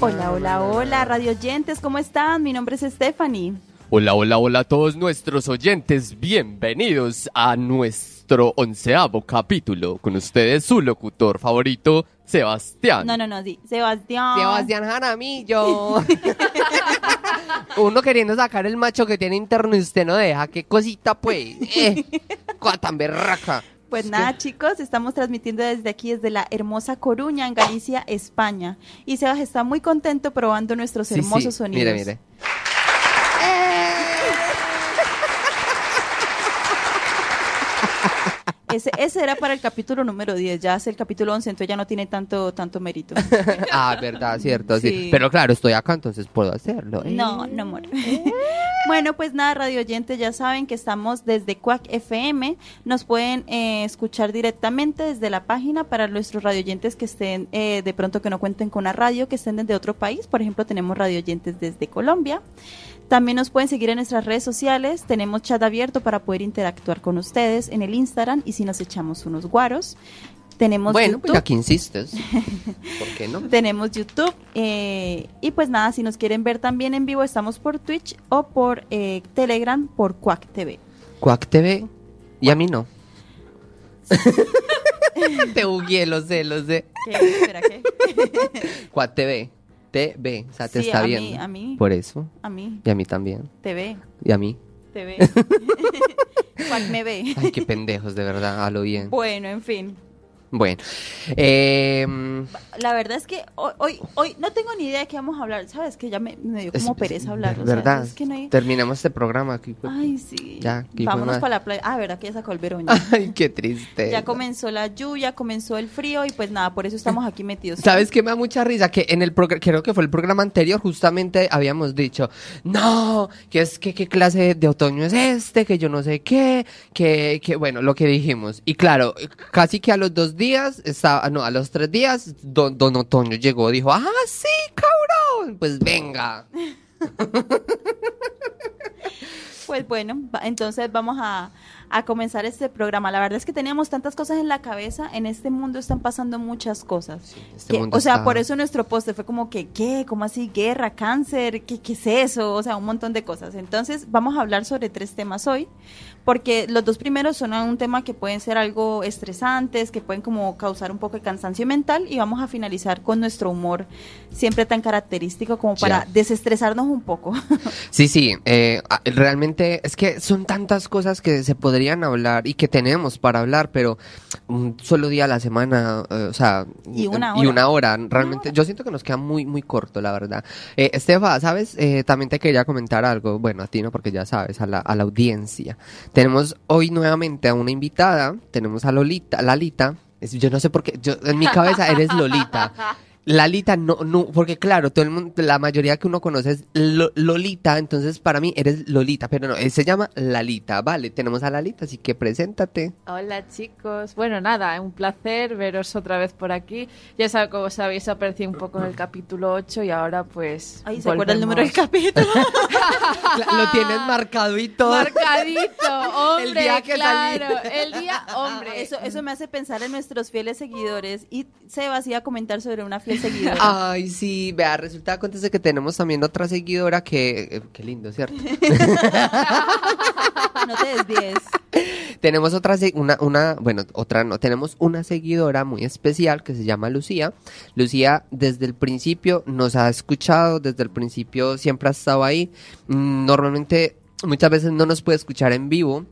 Hola, hola, hola, radio oyentes, ¿cómo están? Mi nombre es Stephanie. Hola, hola, hola a todos nuestros oyentes. Bienvenidos a nuestro onceavo capítulo. Con ustedes su locutor favorito, Sebastián. No, no, no, sí, Sebastián. Sebastián Jaramillo. Uno queriendo sacar el macho que tiene interno y usted no deja. Qué cosita, pues. Eh, cosa tan berraca. Pues nada, chicos, estamos transmitiendo desde aquí, desde la hermosa Coruña, en Galicia, España. Y Sebas está muy contento probando nuestros Sí, sí. hermosos sonidos. Mire, mire. Ese, ese era para el capítulo número 10, ya es el capítulo 11, entonces ya no tiene tanto, tanto mérito. Ah, verdad, cierto, sí. Sí. Pero claro, estoy acá, entonces puedo hacerlo. ¿eh? No, no amor. bueno, pues nada, radio oyentes, ya saben que estamos desde Quack FM. Nos pueden eh, escuchar directamente desde la página para nuestros radio oyentes que estén eh, de pronto que no cuenten con una radio, que estén desde otro país. Por ejemplo, tenemos radio oyentes desde Colombia. También nos pueden seguir en nuestras redes sociales. Tenemos chat abierto para poder interactuar con ustedes en el Instagram y si nos echamos unos guaros. Tenemos Bueno, YouTube. pues ya que insistes. ¿Por qué no? Tenemos YouTube eh, y pues nada, si nos quieren ver también en vivo estamos por Twitch o por eh, Telegram por Quack TV. Quack TV. Y a mí no. Te bugué, lo sé, lo sé. ¿Qué? Espera, ¿qué? Quack TV. TV. O sea, te Sí, está a mí, viendo. a mí. Por eso. A mí, Y a mí también. TV, Y a mí. TV. Quack me ve. Ay, qué pendejos, de verdad. A lo bien. Bueno, en fin. Bueno. Eh, La verdad es que hoy, hoy, hoy no tengo ni idea de qué vamos a hablar. ¿Sabes? Que ya me, me dio como es- pereza hablar. o sea, ¿Verdad? es que no hay... Terminamos este programa aquí. Ay, sí. Ya, Vámonos para la playa. Ah, verdad que ya sacó el veroño. Ay, qué triste. Ya comenzó la lluvia, comenzó el frío y pues nada, por eso estamos aquí metidos. ¿Sabes qué me da mucha risa? Que en el programa, creo que fue el programa anterior, justamente habíamos dicho, no, que es que qué clase de otoño es este, que yo no sé qué, que, que bueno, lo que dijimos. Y claro, casi que a los dos días, estaba, no, a los tres días, don, don Otoño llegó, dijo, ah, sí, cabrón, pues venga. Pues bueno, entonces vamos a, a comenzar este programa. La verdad es que teníamos tantas cosas en la cabeza. En este mundo están pasando muchas cosas. este Que- o sea, está- por eso nuestro post fue como que, ¿qué? ¿Cómo así? ¿Guerra? ¿Cáncer? ¿Qué, ¿Qué es eso? O sea, un montón de cosas. Entonces, vamos a hablar sobre tres temas hoy, porque los dos primeros son un tema que pueden ser algo estresantes, que pueden como causar un poco de cansancio mental, y vamos a finalizar con nuestro humor siempre tan característico como para desestresarnos un poco. Sí, sí, eh, realmente es que son tantas cosas que se podrían hablar y que tenemos para hablar, pero un solo día a la semana, eh, o sea, Y una y hora. una hora, realmente, yo siento que nos queda muy, muy corto, la verdad. Eh, Estefa, ¿sabes? Eh, también te quería comentar algo, bueno, a ti no, porque ya sabes, a la, a la audiencia. Tenemos hoy nuevamente a una invitada, tenemos a Lolita, Lalita, yo no sé por qué, yo, en mi cabeza eres Lolita. Lalita, no, no, porque claro, todo el mundo, la mayoría que uno conoce es Lo- Lolita, entonces para mí eres Lolita, pero no, él se llama Lalita, vale, tenemos a Lalita, así que preséntate. Hola chicos, bueno nada, un placer veros otra vez por aquí. Ya sabéis, como sabéis, aparecí un poco en el capítulo 8 y ahora pues... Ay, ¿se acuerda el número del capítulo? Lo tienes marcado y todo. Marcadito, hombre, El día que claro, el día, hombre. Eso, eso me hace pensar en nuestros fieles seguidores. Y Sebas iba a comentar sobre una seguidora. Ay, sí, vea, resulta acontece que tenemos también otra seguidora que, eh, qué lindo, ¿cierto? No te desvíes. tenemos otra, se- una, una, bueno, otra no, tenemos una seguidora muy especial que se llama Lucía. Lucía desde el principio nos ha escuchado, desde el principio siempre ha estado ahí. Mm, Normalmente, muchas veces no nos puede escuchar en vivo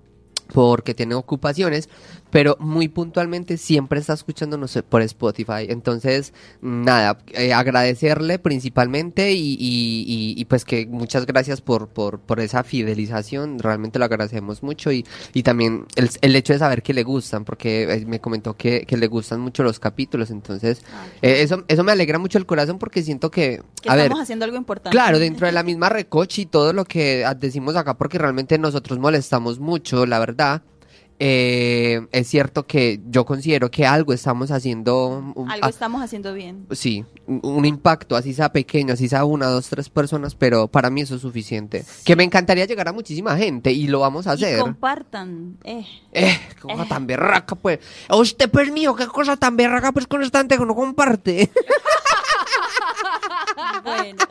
porque tiene ocupaciones, pero muy puntualmente siempre está escuchándonos por Spotify. Entonces, nada, eh, agradecerle principalmente y, y- y- y pues que muchas gracias por, por, por esa fidelización, realmente lo agradecemos mucho y, y también el, el hecho de saber que le gustan, porque eh, me comentó que, que le gustan mucho los capítulos, entonces eh, eso, eso me alegra mucho el corazón porque siento que, Que a ver, estamos haciendo algo importante. Claro, dentro de la misma recoche y todo lo que ah, decimos acá, porque realmente nosotros molestamos mucho, la verdad. Eh, es cierto que yo considero que algo estamos haciendo. Algo estamos haciendo bien. Sí, un- un impacto, así sea pequeño, así sea una, dos, tres personas, pero para mí eso es suficiente. Que me encantaría llegar a muchísima gente y lo vamos a Y hacer. compartan. Eh. Eh, qué cosa tan berraca, pues. A usted, pues mío, qué cosa tan berraca, pues con esta gente que no comparte. Bueno.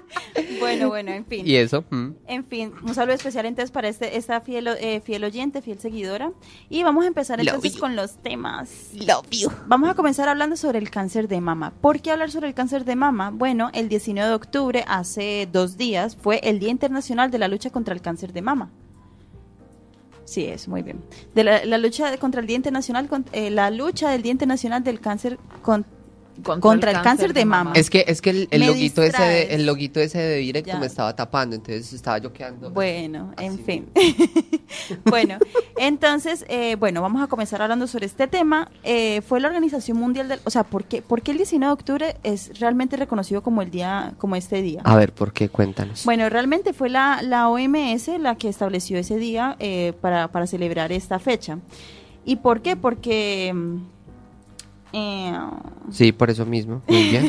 bueno, bueno, en fin. y eso. mm. En fin, un saludo especial entonces para este, esta fiel, eh, fiel oyente, fiel seguidora. Y vamos a empezar Love entonces you. con los temas. Vamos a comenzar hablando sobre el cáncer de mama. ¿Por qué hablar sobre el cáncer de mama? Bueno, el 19 de octubre, hace dos días, fue el Día Internacional de la Lucha contra el Cáncer de Mama. Sí, es muy bien. De la, la lucha contra el Día Internacional, con- eh, la lucha del Día Internacional del Cáncer con- contra, el, cáncer, de mama. Es que, es que el, loguito ese de, el loguito ese de directo Ya. me estaba tapando, entonces estaba yo quedando. Bueno, en fin. bueno, entonces, eh, bueno, vamos a comenzar hablando sobre este tema. Eh, fue la Organización Mundial del... O sea, ¿por qué, por qué el 19 de octubre es realmente reconocido como el día, como este día? A ver, ¿por qué? Cuéntanos. Bueno, realmente fue la, la OMS la que estableció ese día eh, para, para celebrar esta fecha. ¿Y por qué? Porque... eh, Sí, por eso mismo. Muy bien.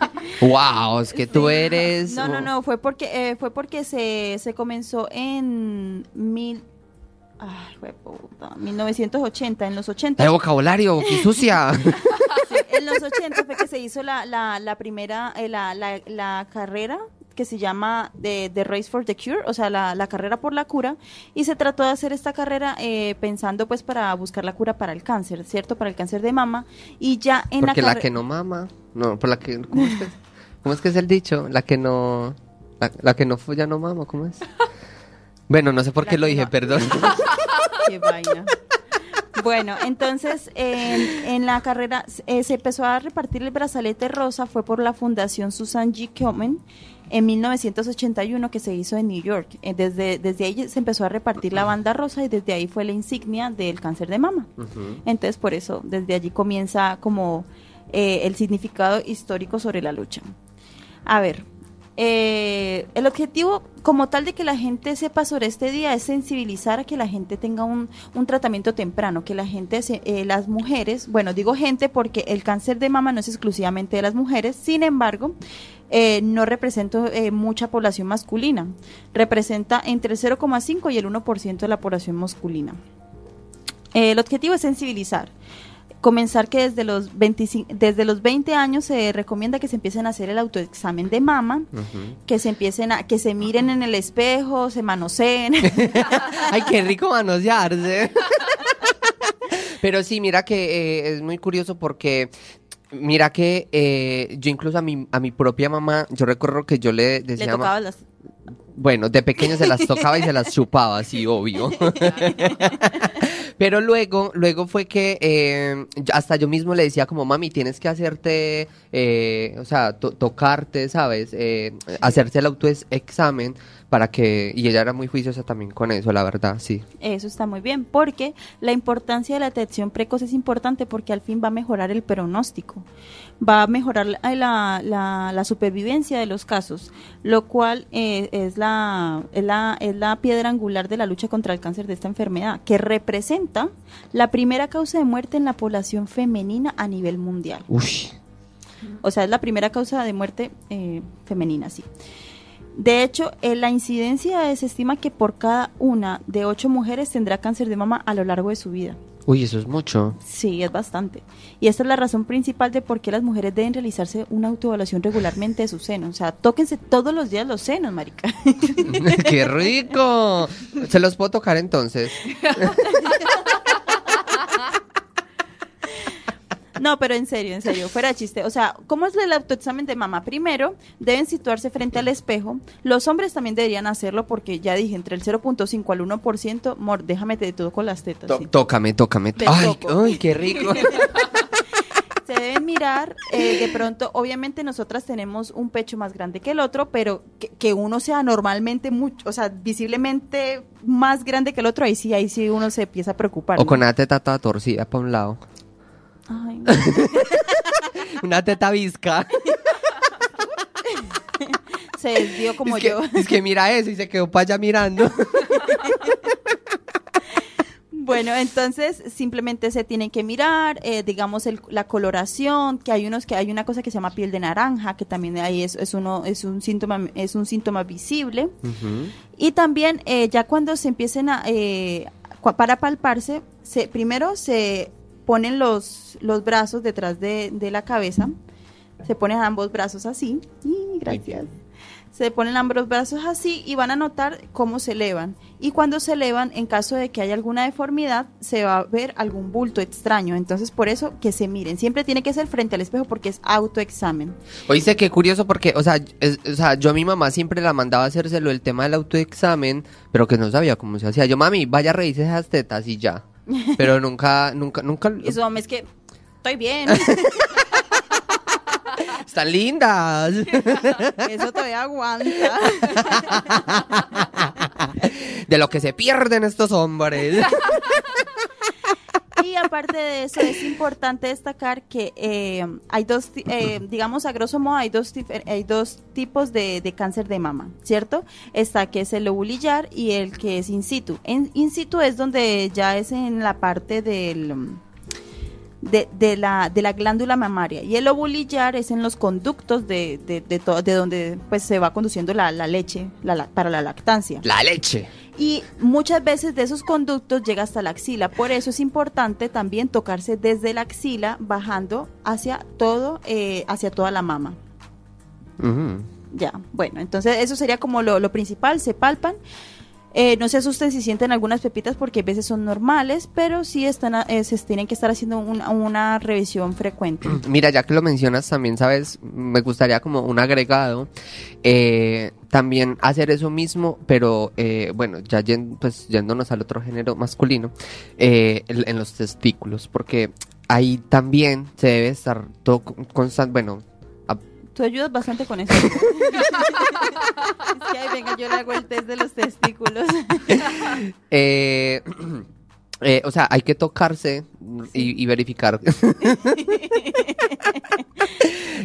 wow, es que tú eres. No, no, no, fue porque eh, fue porque se, se comenzó en mil ay, jueputa, 1980, en los 80. ¡Ay, vocabulario! ¡Qué sucia! sí, en los 80 fue que se hizo la, la, la primera eh, la, la, la carrera que se llama The, The Race for the Cure, o sea, la, la carrera por la cura, y se trató de hacer esta carrera eh, pensando pues para buscar la cura para el cáncer, ¿cierto? Para el cáncer de mama, y ya en Porque la que no mama. No, por la que. ¿Cómo es que, cómo es, que es el dicho? La que no. La, la que no folla no mama, ¿cómo es? Bueno, no sé por La qué lo dije, no- perdón. Qué vaina. Bueno, entonces en, en la carrera eh, se empezó a repartir el brazalete rosa, fue por la Fundación Susan G. Komen en 1981 que se hizo en New York. Eh, desde, desde ahí se empezó a repartir la banda rosa y desde ahí fue la insignia del cáncer de mama. Entonces por eso desde allí comienza como eh, el significado histórico sobre la lucha. A ver, eh, el objetivo como tal de que la gente sepa sobre este día es sensibilizar a que la gente tenga un, un tratamiento temprano, que la gente, se- eh, las mujeres, bueno, digo gente porque el cáncer de mama no es exclusivamente de las mujeres, sin embargo, eh, no representa eh, mucha población masculina, representa entre el 0,5 y el 1% de la población masculina. Eh, el objetivo es sensibilizar. Comenzar que desde los, 25, desde los 20 años se recomienda que se empiecen a hacer el autoexamen de mama, que se empiecen a, que se miren en el espejo, se manoseen. Ay, qué rico manosearse. Pero sí, mira que eh, es muy curioso porque mira que eh, yo incluso a mi, a mi propia mamá, yo recuerdo que yo le decía, Le "Ma- tocaba las... bueno, de pequeño se las tocaba y se las chupaba, sí, obvio. Pero luego, luego fue que eh, hasta yo mismo le decía como, mami, tienes que hacerte, eh, o sea, to- tocarte, ¿sabes? Eh, hacerse el autoexamen para que... Y ella era muy juiciosa también con eso, la verdad, sí. Eso está muy bien, porque la importancia de la detección precoz es importante porque al fin va a mejorar el pronóstico, va a mejorar la, la, la- la supervivencia de los casos, lo cual eh, es, la, es, la, es la piedra angular de la lucha contra el cáncer de esta enfermedad, que representa la primera causa de muerte en la población femenina a nivel mundial. Uy. O sea, es la primera causa de muerte eh, femenina, sí. De hecho, eh, la incidencia se estima que por cada una de ocho mujeres tendrá cáncer de mama a lo largo de su vida. Uy, eso es mucho. Sí, es bastante. Y esta es la razón principal de por qué las mujeres deben realizarse una autoevaluación regularmente de sus senos. O sea, tóquense todos los días los senos, marica. ¡Qué rico! ¿Se los puedo tocar entonces? No, pero en serio, en serio, fuera de chiste. O sea, ¿cómo es el autoexamen de mama? Primero, deben situarse frente al espejo. Los hombres también deberían hacerlo porque ya dije, entre el 0.5 al 1%, mor, déjame te todo con las tetas. To- sí. Tócame, tócame. Ay, qué rico. Se deben mirar, eh, de pronto, obviamente nosotras tenemos un pecho más grande que el otro, pero que, que uno sea normalmente mucho, o sea, visiblemente más grande que el otro, ahí sí, ahí sí uno se empieza a preocupar. O ¿no? con una teta toda torcida para un lado. Ay. Una teta visca. se desvió como es, que, yo. es que mira eso y se quedó para allá mirando. Bueno, entonces simplemente se tienen que mirar, eh, digamos, el- la coloración, que hay unos que hay una cosa que se llama piel de naranja, que también ahí es, es uno, es un síntoma, es un síntoma visible. Y también eh, ya cuando se empiecen a, eh, para palparse, se, primero se ponen los, los brazos detrás de, de la cabeza, se ponen ambos brazos así, y gracias. Se ponen ambos brazos así y van a notar cómo se elevan. Y cuando se elevan, en caso de que haya alguna deformidad, se va a ver algún bulto extraño. Entonces, por eso que se miren. Siempre tiene que ser frente al espejo porque es autoexamen. Oíste, qué curioso porque, o sea, es- o sea, yo a mi mamá siempre la mandaba a hacérselo el tema del autoexamen, pero que no sabía cómo se hacía. Yo, mami, vaya, revise esas tetas y ya. Pero nunca, nunca, nunca. Y su mamá es que estoy bien. Están lindas. Eso todavía aguanta. De lo que se pierden estos hombres. De eso, es importante destacar que eh, hay dos, eh, digamos a grosso modo, hay dos, hay dos tipos de, de cáncer de mama, ¿cierto? Está que es el lobulillar y el que es in situ. En in situ es donde ya es en la parte del... De, de la, de la glándula mamaria y el ovulillar es en los conductos de, de, de, to- de donde pues se va conduciendo la, la leche la- la- para la lactancia. La leche. Y muchas veces de esos conductos llega hasta la axila. Por eso es importante también tocarse desde la axila, bajando hacia todo, eh, hacia toda la mama. Ya, bueno, entonces eso sería como lo, lo principal, se palpan. Eh, no se asusten si sienten algunas pepitas porque a veces son normales, pero sí están, eh, se tienen que estar haciendo una, revisión frecuente. Mira, ya que lo mencionas también, sabes, me gustaría como un agregado, eh, también hacer eso mismo, pero eh, bueno, ya pues yéndonos al otro género masculino, eh, en, en los testículos, porque ahí también se debe estar todo constante, bueno, Tú ayudas bastante con eso. es que, ay, venga, yo le hago el test de los testículos. eh, eh, o sea, hay que tocarse y, y verificar.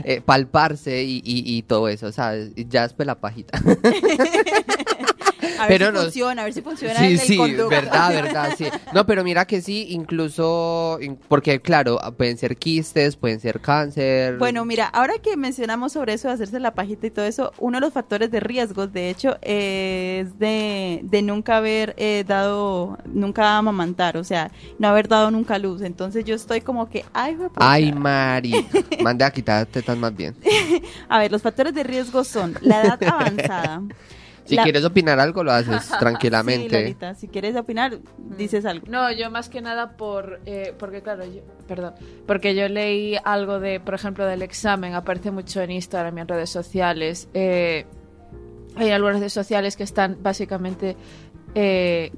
Eh, palparse y, y- y todo eso, o sea, ya después la pajita. A ver Pero si no- funciona, a ver si funciona Sí, sí, conducto. verdad, verdad, sí. No, pero mira que sí, incluso, in- porque claro, pueden ser quistes, pueden ser cáncer. Bueno, mira, ahora que mencionamos sobre eso de hacerse la pajita y todo eso, uno de los factores de riesgos, de hecho, es de, de nunca haber eh, dado, nunca amamantar, o sea, no haber dado nunca luz. Entonces yo estoy como que, ay, juepucha. Ay, Mari, mande a quitar tetas más bien. A ver, los factores de riesgo son la edad avanzada. Si la- quieres opinar algo, lo haces Sí, tranquilamente. Lolita, si quieres opinar, dices algo. No, yo más que nada por, eh, porque claro, yo, perdón, porque yo leí algo de, por ejemplo, del examen, aparece mucho en Instagram y en redes sociales. eh, hay algunas redes sociales que están básicamente eh,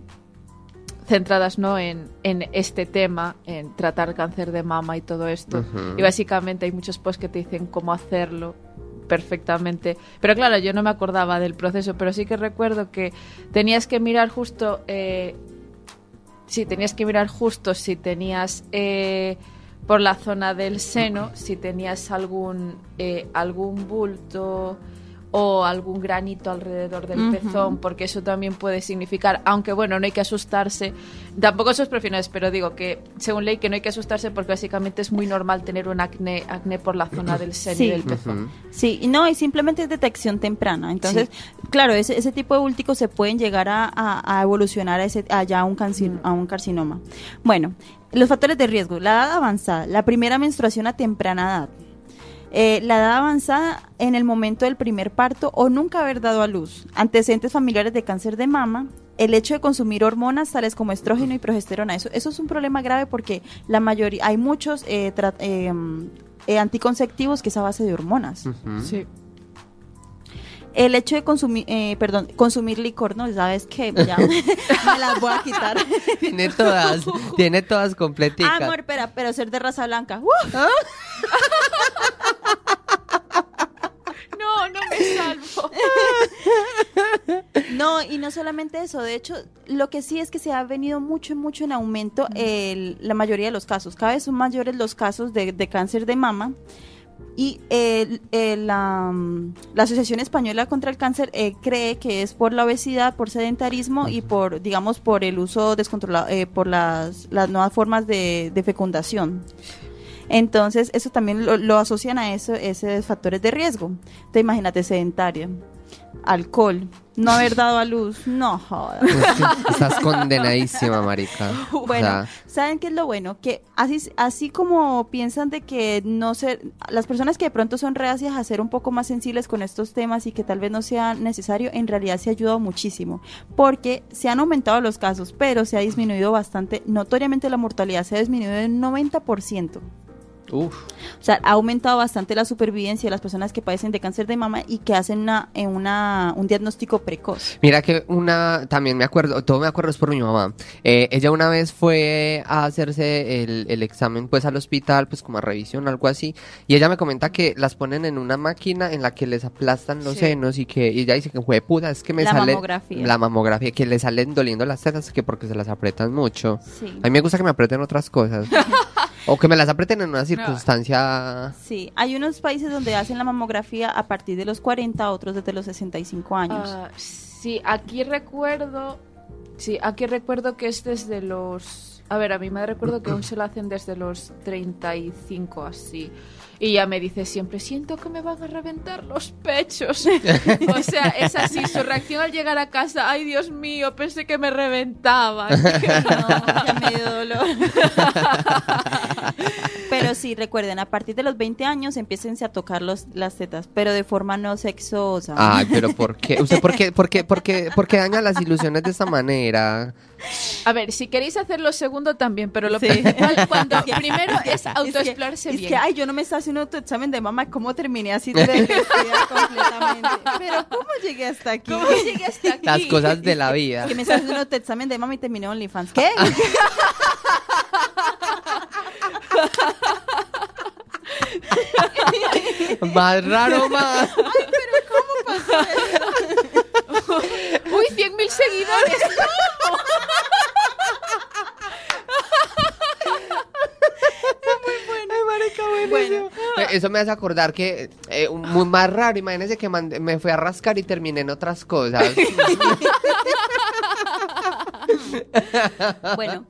centradas no en, en este tema, en tratar cáncer de mama y todo esto. Y básicamente hay muchos posts que te dicen cómo hacerlo perfectamente. Pero claro, yo no me acordaba del proceso, pero sí que recuerdo que tenías que mirar justo... Eh, sí, tenías que mirar justo si tenías eh, por la zona del seno, si tenías algún, eh, algún bulto o algún granito alrededor del pezón, porque eso también puede significar, aunque bueno, no hay que asustarse, tampoco sos profesionales, pero digo que según ley que no hay que asustarse porque básicamente es muy normal tener un acné, acné por la zona del seno Sí. y del pezón. Sí, y no, y simplemente es detección temprana. Entonces, claro, ese, ese tipo de búlticos se pueden llegar a, a- a evolucionar a, ese, a ya un, canci- a un carcinoma. Bueno, los factores de riesgo, la edad avanzada, la primera menstruación a temprana edad, eh, la edad avanzada en el momento del primer parto o nunca haber dado a luz, antecedentes familiares de cáncer de mama, el hecho de consumir hormonas tales como estrógeno y progesterona, eso, eso es un problema grave porque la mayoría, hay muchos eh, eh, mm, eh, anticonceptivos que es a base de hormonas. Sí. El hecho de consumir, eh, perdón, consumir licor, ¿no? ¿Sabes qué? Ya me las voy a quitar. Tiene todas, tiene todas completicas. Ah, amor, espera, pero ser de raza blanca. ¡Uf! No, no me salvo. No, y no solamente eso, de hecho, lo que sí es que se ha venido mucho, mucho en aumento el- la mayoría de los casos. Cada vez son mayores los casos de, de cáncer de mama. Y eh, eh, la, la Asociación Española contra el Cáncer eh, cree que es por la obesidad, por sedentarismo y por, digamos, por el uso descontrolado, eh, por las, las nuevas formas de, de fecundación. Entonces, eso también lo, lo asocian a eso, esos factores de riesgo. Te imagínate sedentaria, alcohol, no haber dado a luz, no jodas. Estás condenadísima, marica. O Bueno, sea, ¿saben qué es lo bueno? Que así, así como piensan de que no ser, las personas que de pronto son reacias a ser un poco más sensibles con estos temas y que tal vez no sea necesario, en realidad se ha ayudado muchísimo. Porque se han aumentado los casos, pero se ha disminuido bastante, notoriamente la mortalidad se ha disminuido en 90%. Uf. O sea, ha aumentado bastante la supervivencia de las personas que padecen de cáncer de mama y que hacen una, una, un diagnóstico precoz. Mira que una, también me acuerdo, todo me acuerdo es por mi mamá. Eh, ella una vez fue a hacerse el, el examen pues al hospital, pues como a revisión, algo así, y ella me comenta que las ponen en una máquina en la que les aplastan los Sí. senos y que y ella dice que fue puta, es que me La sale mamografía. la mamografía, que le salen doliendo las tetas que porque se las apretan mucho. Sí. A mí me gusta que me aprieten otras cosas. o que me las aprieten en una circunstancia... Sí, hay unos países donde hacen la mamografía a partir de los 40, otros desde los 65 años. Ah, sí, aquí recuerdo. Sí, aquí recuerdo que es desde los. A ver, a mi madre recuerdo que aún se lo hacen desde los 35, así. Y ella me dice siempre: Siento que me van a reventar los pechos. o sea, es así. Su reacción al llegar a casa: Ay, Dios mío, pensé que me reventaban. No, ya me dio dolor. pero sí, recuerden, a partir de los 20 años empiecen a tocar los, las tetas, pero de forma no sexosa. Ay, pero ¿por qué? ¿Usted por qué, por qué, por qué, por qué daña las ilusiones de esta manera? A ver, si queréis hacer lo segundo también, pero lo Sí. principal cuando Es primero es Es que- autoexplorarse es bien. que, ay, yo no me estaba haciendo tu examen de mamá, ¿cómo terminé así de completamente? Pero ¿cómo llegué hasta aquí? ¿Cómo llegué hasta aquí? Las cosas de la vida. Que me estás haciendo tu examen de mamá y terminé OnlyFans. ¿Qué? Más raro, más. Uy, 100.000 seguidores. Bueno, Eh, Eso me hace acordar que eh, muy más raro. Imagínense que mandé- me fui a rascar y terminé en otras cosas. bueno.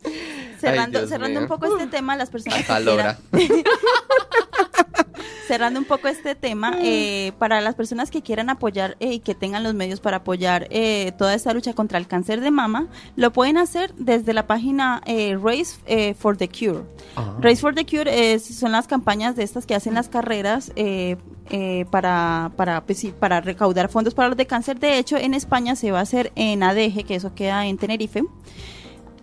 Cerrando, cerrando un poco este tema, las personas que Calora. quieran- cerrando un poco este tema, eh, para las personas que quieran apoyar eh, y que tengan los medios para apoyar eh, toda esta lucha contra el cáncer de mama, lo pueden hacer desde la página eh, Race eh, for the Cure. Ah. Race for the Cure es- son las campañas de estas que hacen las carreras eh, eh, para, para, pues sí, para recaudar fondos para los de cáncer. De hecho, en España se va a hacer en ADG, que eso queda en Tenerife.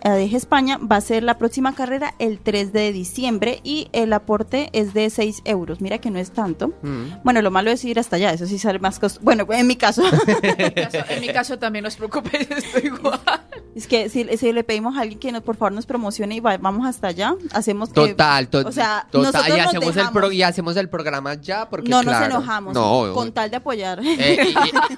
ADG España va a ser la próxima carrera el 3 de diciembre y el aporte es de 6 euros. Mira que no es tanto. Mm. Bueno, lo malo es ir hasta allá, eso sí sale más costoso. Bueno, en mi caso. En mi caso, en mi caso también, no os preocupéis, estoy igual. es que si, si le pedimos a alguien que nos, por favor nos promocione y va- vamos hasta allá, hacemos que- Total, to- O sea, total. nosotros Y nos hacemos, el pro- y hacemos el programa ya porque no claro, nos enojamos No, con tal de apoyar. eh,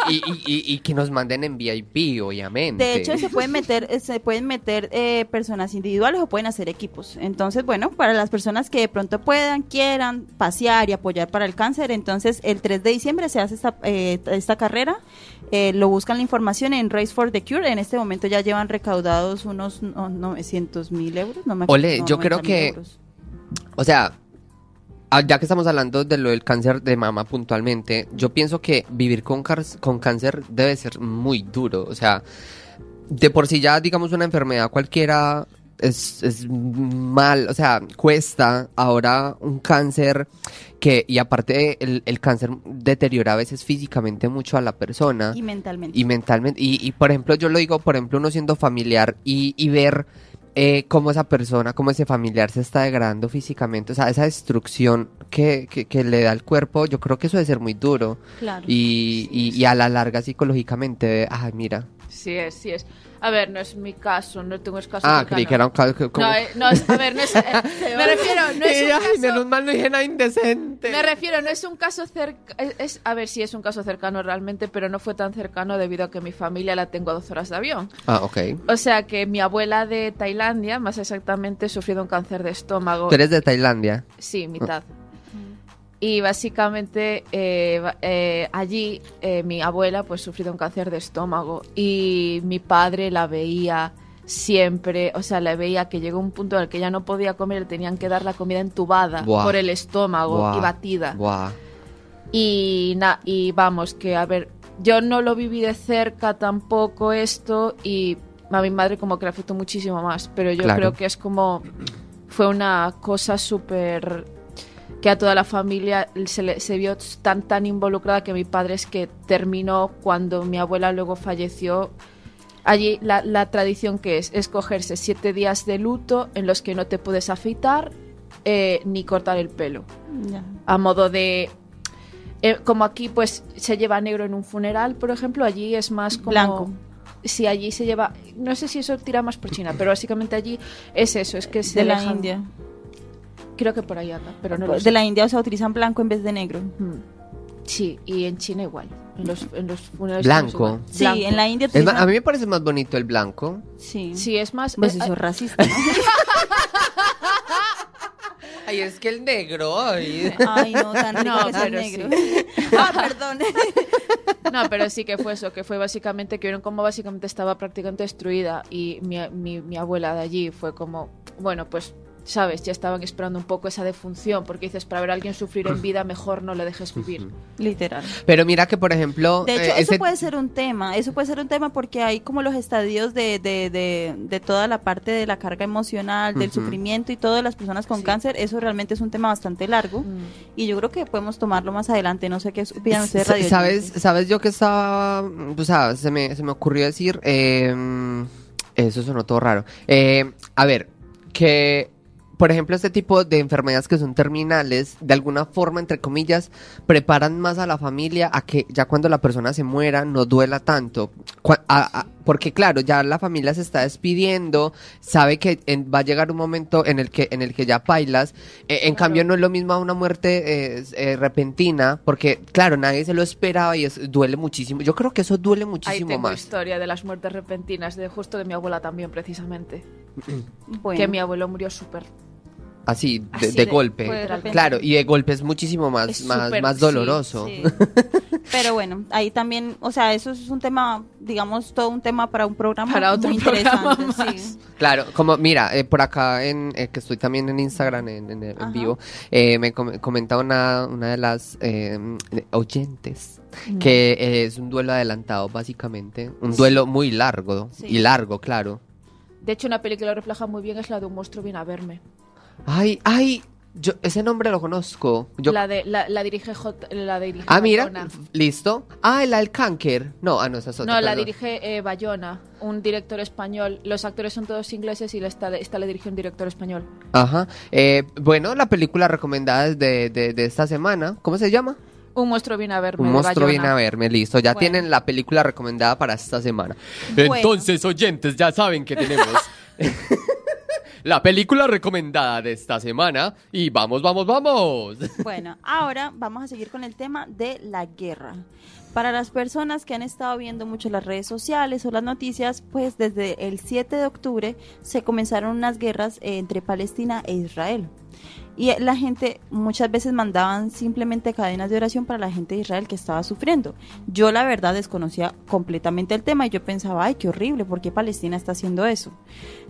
y, y- y- y- y que nos manden en VIP, obviamente. De hecho, se pueden meter, eh, se pueden meter eh, personas individuales o pueden hacer equipos. Entonces, bueno, para las personas que de pronto puedan, quieran pasear y apoyar para el cáncer, entonces el 3 de diciembre se hace esta, eh, esta carrera. Eh, lo buscan la información en Race for the Cure. En este momento ya llevan recaudados unos no, 900 mil euros. No me Ole, no, yo creo 90.000 que- euros. O sea, ah, ya que estamos hablando de lo del cáncer de mama puntualmente, yo pienso que vivir con, con cáncer debe ser muy duro. O sea, de por sí ya, digamos, una enfermedad cualquiera es, es mal, o sea, cuesta. Ahora un cáncer que, y aparte el, el cáncer deteriora a veces físicamente mucho a la persona. Y mentalmente. Y mentalmente, y, y, por ejemplo, yo lo digo, por ejemplo, uno siendo familiar y, y ver eh, cómo esa persona, cómo ese familiar se está degradando físicamente, o sea, esa destrucción que, que, que le da el cuerpo, yo creo que eso debe ser muy duro. claro. Y, y, y a la larga psicológicamente, ay, mira. Sí es, sí es. A ver, no es mi caso, no tengo es caso Ah, creí que era un caso como... No, eh, no es, a ver, no es, eh, me refiero, no es un Ay, caso, menos mal no dije nada indecente. me refiero, no es un caso cercano, es, a ver, sí es un caso cercano realmente, pero no fue tan cercano debido a que mi familia la tengo a dos horas de avión. Ah, ok. O sea que mi abuela de Tailandia, más exactamente, sufrió un cáncer de estómago. Tú eres de Tailandia. Sí, mitad. Y básicamente eh, eh, allí eh, mi abuela pues sufrió un cáncer de estómago y mi padre la veía siempre, o sea, la veía que llegó un punto en el que ya no podía comer, le tenían que dar la comida entubada Buah. por el estómago Buah. y batida. Buah. Y, na- y vamos, que a ver, yo no lo viví de cerca tampoco esto y a mi madre como que le afectó muchísimo más, pero yo Claro. creo que es como, fue una cosa súper que a toda la familia se, le- se vio tan tan involucrada que mi padre es que terminó cuando mi abuela luego falleció. Allí la, la tradición que es es cogerse siete días de luto en los que no te puedes afeitar eh, ni cortar el pelo a modo de eh, como aquí pues se lleva negro en un funeral por ejemplo allí es más como Blanco. si allí se lleva no sé si eso tira más por China pero básicamente allí es eso es que se De la dejan- India. Creo que por ahí anda pero no lo de sé la India, o sea, utilizan blanco en vez de negro. Mm. sí y en China igual en los, en los funerales Blanco. Sí, Blanco. en la India a mí me parece más bonito el blanco. Sí. sí es más Pues eh, eso es racista, ¿no? Ay, es que el negro, ay. Ay, no, tan rico No, que es el negro. ah, perdón. No, pero sí que fue eso, que fue básicamente que vieron cómo básicamente estaba prácticamente destruida y mi, mi, mi abuela de allí fue como, bueno, pues, sabes, ya estaban esperando un poco esa defunción, porque dices, para ver a alguien sufrir en vida, mejor no le dejes vivir. Literal. Pero mira que, por ejemplo... De hecho, eh, eso ese- puede ser un tema, eso puede ser un tema porque hay como los estadios de, de, de, de toda la parte de la carga emocional, del Ujú. sufrimiento y todas las personas con Sí. cáncer, eso realmente es un tema bastante largo Mm. y yo creo que podemos tomarlo más adelante, no sé qué opinan ustedes, radio ¿Sabes, ¿Sabes yo que estaba... O sea, se me, se me ocurrió decir... eh, eso sonó todo raro. Eh, a ver, que... Por ejemplo, este tipo de enfermedades que son terminales, de alguna forma, entre comillas, preparan más a la familia a que ya cuando la persona se muera no duela tanto. Cua- a- a- porque claro, ya la familia se está despidiendo, sabe que en- va a llegar un momento en el que, en el que ya pailas. Eh, en Claro. cambio, no es lo mismo a una muerte eh, eh, repentina, porque claro, nadie se lo esperaba y es- duele muchísimo. Yo creo que eso duele Ahí muchísimo tengo más. historia de las muertes repentinas, de justo de mi abuela también, precisamente. Bueno, Que mi abuelo murió súper. Así, de, Así de de- golpe. de. Claro, y de golpe es muchísimo más, Es más, doloroso. Sí. Pero bueno, ahí también, o sea, eso es un tema, digamos, todo un tema para un programa Para otro muy programa interesante. más. sí. Claro, como mira, eh, por acá en eh, que estoy también en Instagram en, en- en Ajá. vivo, eh, me com- comenta una, una de las eh, oyentes que eh, es un duelo adelantado básicamente, un duelo muy largo Sí. y largo, claro. De hecho, una película que lo refleja muy bien es la de un monstruo viene a verme. Ay, ay, yo ese nombre lo conozco. Yo, La de la, la dirige J- la dirige ah, mira, Bayona. listo. Ah, la del cáncer. No, ah, no, esa es otra. No, la perdón. dirige eh, Bayona, un director español. Los actores son todos ingleses y la esta, esta le dirige un director español. Ajá. Eh, bueno, la película recomendada de, de, de esta semana, ¿cómo se llama? Un monstruo viene a verme. Un monstruo viene a verme, listo. Ya Bueno. tienen la película recomendada para esta semana. Bueno. Entonces, oyentes, ya saben que tenemos la película recomendada de esta semana. Y vamos, vamos, vamos. Bueno, ahora vamos a seguir con el tema de la guerra. Para las personas que han estado viendo mucho las redes sociales o las noticias, pues desde el 7 de octubre se comenzaron unas guerras entre Palestina e Israel. Y la gente muchas veces mandaban simplemente cadenas de oración para la gente de Israel que estaba sufriendo. Yo la verdad desconocía completamente el tema y yo pensaba, ay, qué horrible, ¿por qué Palestina está haciendo eso?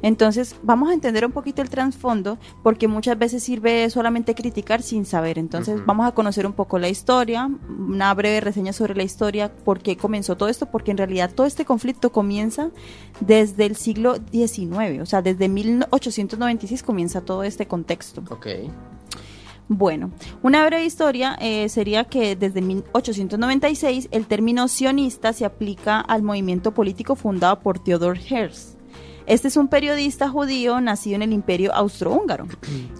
Entonces vamos a entender un poquito el trasfondo porque muchas veces sirve solamente criticar sin saber. Entonces vamos a conocer un poco la historia, una breve reseña sobre la historia, por qué comenzó todo esto, porque en realidad todo este conflicto comienza desde el siglo XIX, o sea, desde 1896 comienza todo este contexto. Ok. Bueno, una breve historia eh, sería que desde 1896 el término sionista se aplica al movimiento político fundado por Theodor Herzl. Este es un periodista judío nacido en el imperio austrohúngaro.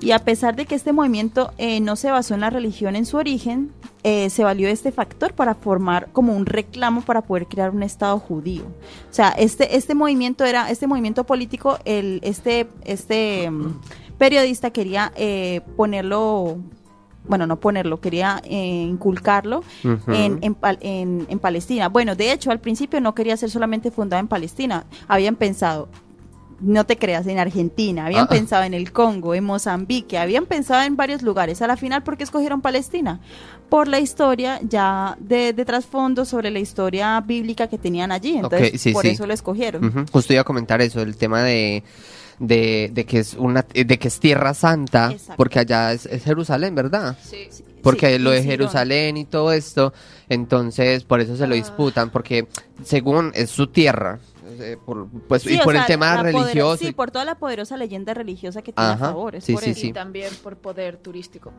Y a pesar de que este movimiento eh, no se basó en la religión en su origen, eh, se valió este factor para formar como un reclamo para poder crear un estado judío. O sea, este, este movimiento era, este movimiento político, el, este, este mm, periodista quería eh, ponerlo, bueno, no ponerlo, quería eh, inculcarlo Ujú. en, en, en- en Palestina. Bueno, de hecho, al principio no quería ser solamente fundada en Palestina. Habían pensado, no te creas, en Argentina, habían Ah. pensado en el Congo, en Mozambique, habían pensado en varios lugares. A la final, ¿por qué escogieron Palestina? Por la historia ya de, de trasfondo sobre la historia bíblica que tenían allí. Entonces, sí, por sí. eso lo escogieron. Justo iba a comentar eso, el tema de, de, de que es una de que es tierra santa, Exacto. porque allá es, es Jerusalén, ¿verdad? Sí. Porque Sí, lo de. Jerusalén y todo esto, entonces por eso se Ah. lo disputan, porque según es su tierra, eh, por- pues, Sí, y por el tema poder- religioso. sí, por toda la poderosa leyenda religiosa que tiene Ajá, a favor. es sí, por sí, eso. sí. Y también por poder turístico.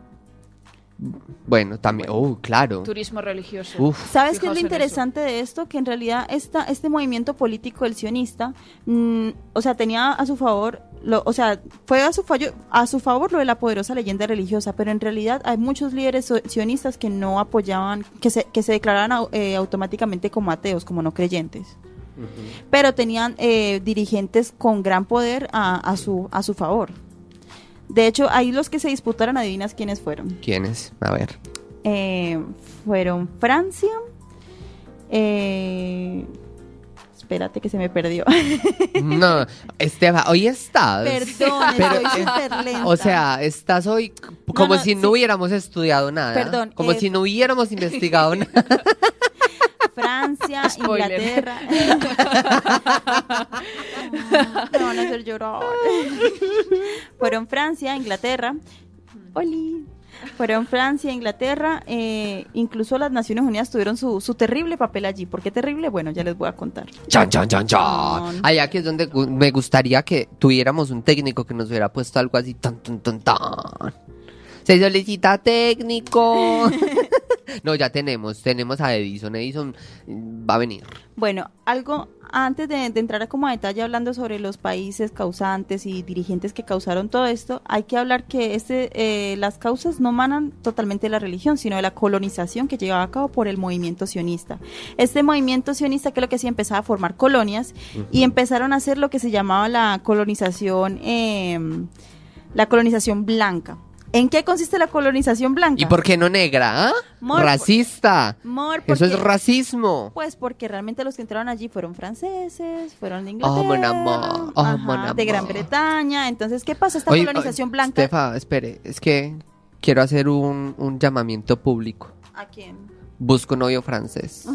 Bueno, también, oh, claro. Turismo religioso. Uf. ¿Sabes qué es lo interesante de esto? Que en realidad esta, este movimiento político del sionista, mm, o sea, tenía a su favor, lo, o sea, fue a su, fallo, a su favor lo de la poderosa leyenda religiosa, pero en realidad hay muchos líderes sionistas que no apoyaban, que se, que se declaraban eh, automáticamente como ateos, como no creyentes. Pero tenían eh, dirigentes con gran poder a, a su, a su favor. De hecho, ahí los que se disputaron, adivinas quiénes fueron. ¿Quiénes? A ver. Eh, fueron Francia. eh, espérate que se me perdió. No, Esteban, hoy estás. Perdón, Pero, estoy eh, súper lenta. O sea, estás hoy como no, si no sí. hubiéramos estudiado nada. Perdón, Como eh, si no hubiéramos investigado nada. Spoiler. Francia, Inglaterra. Me van a hacer llorar. Fueron Francia, Inglaterra. Oli. Fueron Francia, Inglaterra, eh, incluso las Naciones Unidas tuvieron su, su terrible papel allí. ¿Por qué terrible? Bueno, ya les voy a contar. Chan, chan, chan, chan. Ay, aquí es donde me gustaría que tuviéramos un técnico que nos hubiera puesto algo así tan, tan, tan, tan. Se solicita técnico. no, ya tenemos, tenemos a Edison. Edison mm, va a venir. Bueno, algo antes de, de entrar a como a detalle hablando sobre los países causantes y dirigentes que causaron todo esto, hay que hablar que este, eh, las causas no manan totalmente de la religión, sino de la colonización que llevaba a cabo por el movimiento sionista. Este movimiento sionista que lo que hacía empezaba a formar colonias y empezaron a hacer lo que se llamaba la colonización, eh, la colonización blanca. ¿En qué consiste la colonización blanca? ¿Y por qué no negra? ah? Mor- Racista. Mor, Eso es racismo. Pues porque realmente los que entraron allí fueron franceses, fueron de Oh, mon Inglaterra, oh, ajá, mon de Gran. Bretaña. Entonces, ¿qué pasa? Esta Oye, colonización blanca. Estefa, espere, es que quiero hacer un, un llamamiento público. ¿A quién? Busco un novio francés.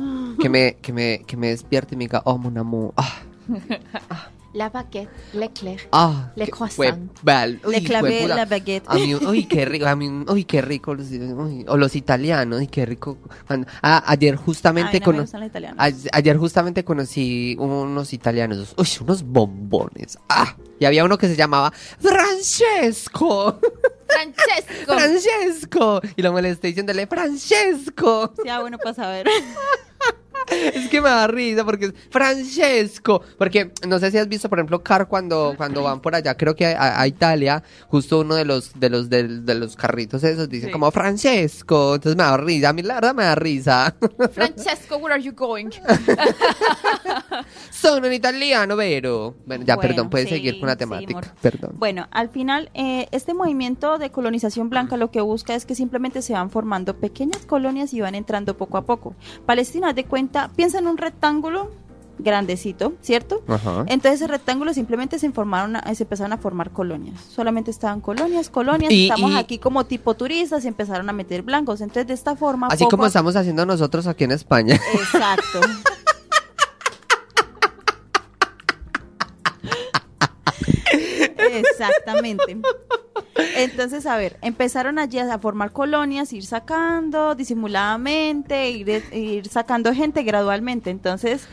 que me, que me, que me despierte y me diga, oh mon amour. Ah, La baguette, l'éclair. ah, Le croissant. fue- val- uy, Le clavé la baguette. A mí, uy, qué rico, a mí, uy, qué rico, los, uy, o los italianos, uy, qué rico. Cuando- ah, ayer justamente Ay, no me cono- gustan los italianos. a- ayer justamente conocí unos italianos, uy, unos bombones. Ah, y había uno que se llamaba Francesco. Francesco. Francesco. Y lo molesté diciéndole, Francesco. Sí, ah, bueno, para saber. Es que me da risa porque es Francesco. Porque no sé si has visto, por ejemplo, Car cuando, cuando van por allá, creo que a, a Italia, justo uno de los, de los, de, de los carritos esos dice Sí. como Francesco. Entonces me da risa. A mí la verdad me da risa. Francesco, where are you going? Son un italiano, vero. Bueno, ya, Bueno, perdón, puedes sí, seguir con la temática. perdón. Bueno, al final, eh, este movimiento de colonización blanca lo que busca es que simplemente se van formando pequeñas colonias y van entrando poco a poco. Palestina, de cuenta, piensa en un rectángulo grandecito, ¿cierto? Ajá. Entonces ese rectángulo simplemente se formaron, a- se empezaron a formar colonias. Solamente estaban colonias, colonias. Y- estamos y- aquí como tipo turistas y empezaron a meter blancos. Entonces de esta forma. Así poco como estamos haciendo nosotros aquí en España. Exacto. Exactamente. Entonces, a ver, empezaron allí a formar colonias, ir sacando disimuladamente, ir, ir sacando gente gradualmente. Entonces,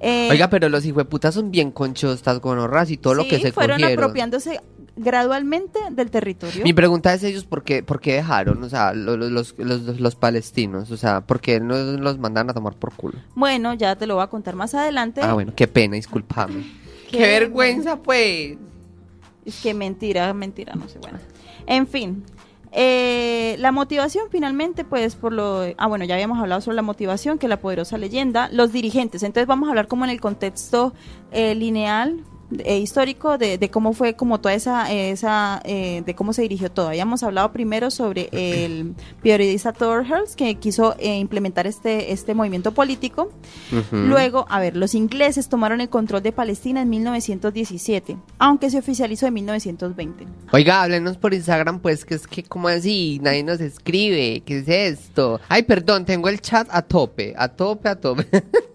eh, Oiga, pero los hijueputas son bien conchostas, gonorras y todo lo que se fueron cogieron. apropiándose gradualmente del territorio. Mi pregunta es ellos por qué, por qué dejaron, o sea, lo- lo- los, los, los, los palestinos, o sea, por qué no los mandan a tomar por culo. Bueno, ya te lo voy a contar más adelante. Ah, bueno, qué pena, discúlpame. Qué, Qué vergüenza, pues. Es que mentira, mentira, no sé, bueno. En fin, eh, la motivación finalmente, pues por lo... Ah, bueno, ya habíamos hablado sobre la motivación, que la poderosa leyenda, los dirigentes. Entonces vamos a hablar como en el contexto eh, lineal eh, histórico de, de cómo fue como toda esa, esa eh, de cómo se dirigió todo. Habíamos hablado primero sobre el periodista Thor Hurst, que quiso eh, implementar este, este movimiento político. Ujú. Luego, a ver, los ingleses tomaron el control de Palestina en 1917, aunque se oficializó en 1920. Oiga, háblenos por Instagram, pues, que es que, como así? Nadie nos escribe. ¿Qué es esto? Ay, perdón, tengo el chat a tope, a tope, a tope.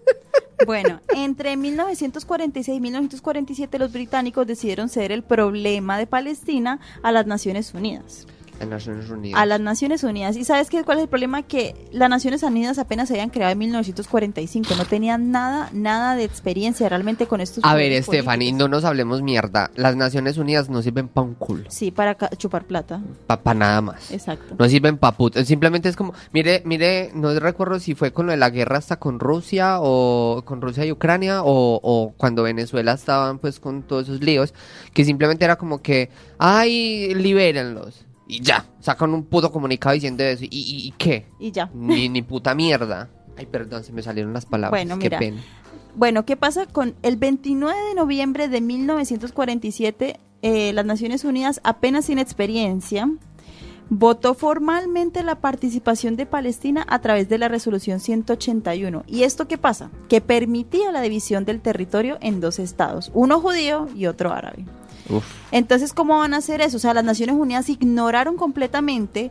Bueno, entre 1946 y 1947 los británicos decidieron ceder el problema de Palestina a las Naciones Unidas. En Naciones Unidas. A las Naciones Unidas. ¿Y sabes qué, cuál es el problema? Que las Naciones Unidas apenas se habían creado en 1945. No tenían nada, nada de experiencia realmente con estos A ver, Stephanie, no nos hablemos mierda. Las Naciones Unidas no sirven pa' un culo. Sí, para chupar plata. Pa, pa nada más. Exacto. No sirven pa' put. Simplemente es como, mire, mire, no recuerdo si fue con lo de la guerra hasta con Rusia o con Rusia y Ucrania o, o cuando Venezuela estaban pues con todos esos líos, que simplemente era como que, ay, libérenlos. Y ya, sacan un puto comunicado diciendo eso. ¿Y, y, y qué? Y ya. Ni, ni puta mierda. Ay, perdón, se me salieron las palabras. Bueno, qué mira. pena. Bueno, ¿qué pasa con el 29 de noviembre de 1947? eh, las Naciones Unidas, apenas sin experiencia, votó formalmente la participación de Palestina a través de la resolución 181. ¿Y esto qué pasa? Que permitía la división del territorio en dos estados, uno judío y otro árabe. Uf. Entonces, ¿cómo van a hacer eso? O sea, las Naciones Unidas ignoraron completamente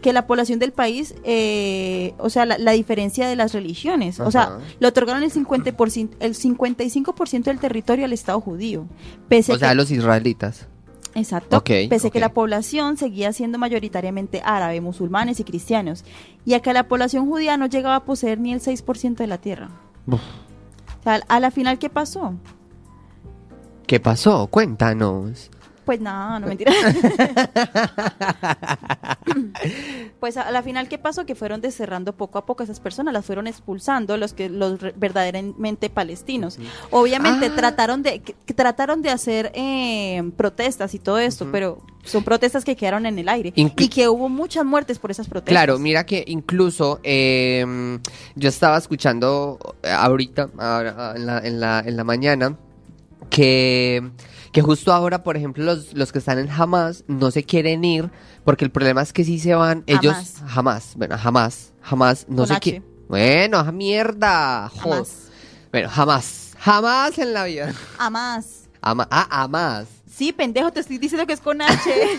que la población del país, eh, o sea, la, la diferencia de las religiones. O sea, le otorgaron el 50%, el 55% del territorio al Estado judío. Pese O sea, que, los israelitas. Exacto. Pese que ok. la población seguía siendo mayoritariamente árabe, musulmanes y cristianos. Y acá la población judía no llegaba a poseer ni el 6% de la tierra. Uf. O sea, a la final, ¿qué pasó? ¿Qué pasó? Cuéntanos. Pues nada, no mentira. pues a la final, ¿qué pasó? Que fueron deserrando poco a poco a esas personas, las fueron expulsando los que los verdaderamente palestinos. Obviamente Ah. trataron de que- trataron de hacer eh, protestas y todo esto, pero son protestas que quedaron en el aire y que hubo muchas muertes por esas protestas. Claro, mira que incluso eh, yo estaba escuchando ahorita, ahora, en, la, en, la, en la mañana, que, que justo ahora, por ejemplo, los, los que están en Hamas no se quieren ir porque el problema es que si se van, ellos jamás, bueno, jamás, jamás, no Con se quieren. Bueno, ¡ah, mierda. Jamás. Bueno, jamás, jamás en la vida. A más. Ama, ah, jamás. Sí, pendejo, te estoy diciendo que es con H.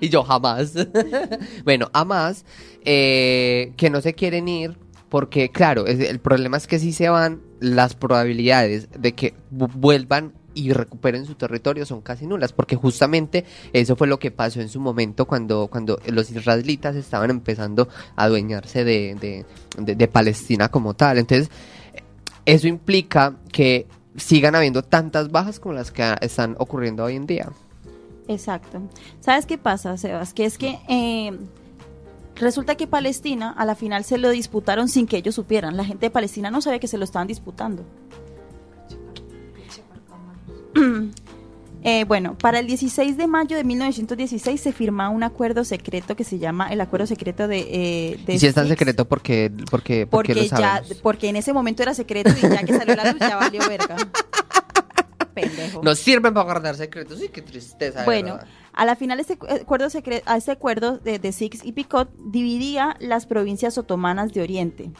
Y yo jamás. bueno, a más eh, que no se quieren ir porque, claro, el problema es que si se van, las probabilidades de que vu- vuelvan y recuperen su territorio son casi nulas, porque justamente eso fue lo que pasó en su momento cuando, cuando los israelitas estaban empezando a adueñarse de, de- de- de Palestina como tal. Entonces, eso implica que sigan habiendo tantas bajas como las que están ocurriendo hoy en día. Exacto. ¿Sabes qué pasa, Sebas? Que es que eh, resulta que Palestina a la final se lo disputaron sin que ellos supieran. La gente de Palestina no sabía que se lo estaban disputando. Eh, bueno, para el 16 de mayo de 1916 se firma un acuerdo secreto que se llama el acuerdo secreto de... eh, de Y si es tan secreto, porque porque, porque, Porque, lo ya, porque en ese momento era secreto y ya que salió la luz ya valió verga. Pendejo. Nos sirven para guardar secretos. Sí, qué tristeza. Bueno, verdad. A la final este acuerdo a este acuerdo de, de Six y Picot dividía las provincias otomanas de Oriente.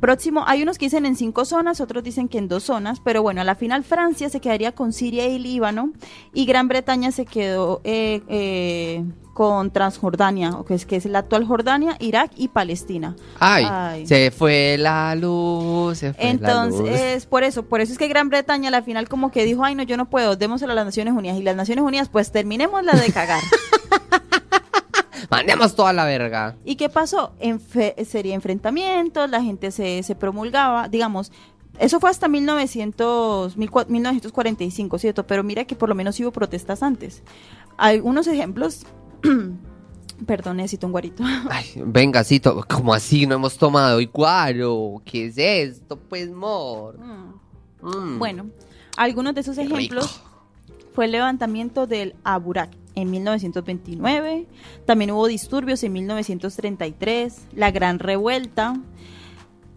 Próximo, hay unos que dicen en cinco zonas, otros dicen que en dos zonas, pero bueno, a la final Francia se quedaría con Siria y Líbano y Gran Bretaña se quedó eh, eh, con Transjordania, o que es, que es la actual Jordania, Irak y Palestina. Ay, Ay. se fue la luz, se fue la luz. Entonces, por eso, por eso es que Gran Bretaña a la final como que dijo, ay no, yo no puedo, démoselo a las Naciones Unidas. Y las Naciones Unidas, pues terminemos la de cagar. Mandemos toda la verga. ¿Y qué pasó? Enfe- sería enfrentamientos, la gente se, se promulgaba, digamos, eso fue hasta 1900, 14- 1945, ¿cierto? Pero mira que por lo menos hubo protestas antes. Algunos ejemplos, perdón, necesito un guarito. Ay, como así no hemos tomado iguaro. ¿Qué es esto? Pues, mor. Mm. Bueno, algunos de esos Qué rico. ejemplos fue el levantamiento del Aburak en 1929, también hubo disturbios en 1933, la Gran Revuelta.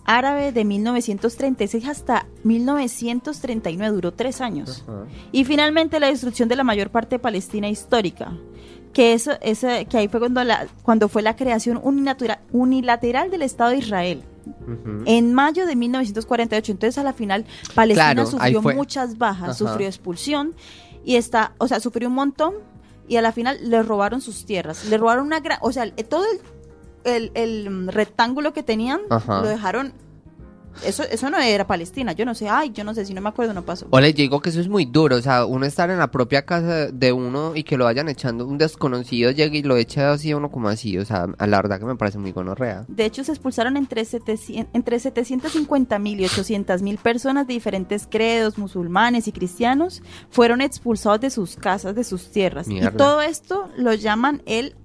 árabe de 1936 hasta 1939, duró tres años. Y finalmente la destrucción de la mayor parte de Palestina histórica, que, eso, ese- que ahí fue cuando, la, cuando fue la creación unilateral, del Estado de Israel. Ujú. En mayo de 1948, entonces a la final Palestina Claro, sufrió muchas bajas, Ajá. sufrió expulsión y está, o sea, sufrió un montón y a la final le robaron sus tierras, le robaron una gran, o sea, el- todo el, el- el, mm, rectángulo que tenían Ajá. lo dejaron, eso, eso no era Palestina, yo no sé, ay, yo no sé, si no me acuerdo no pasó. O les digo que eso es muy duro, o sea, uno estar en la propia casa de uno y que lo vayan echando, un desconocido llegue y lo eche así a uno como así, o sea, a la verdad que me parece muy gonorrea. De hecho, se expulsaron entre, 700 entre 750 mil y 800 mil personas de diferentes credos, musulmanes y cristianos, fueron expulsados de sus casas, de sus tierras. Mierda. Y todo esto lo llaman el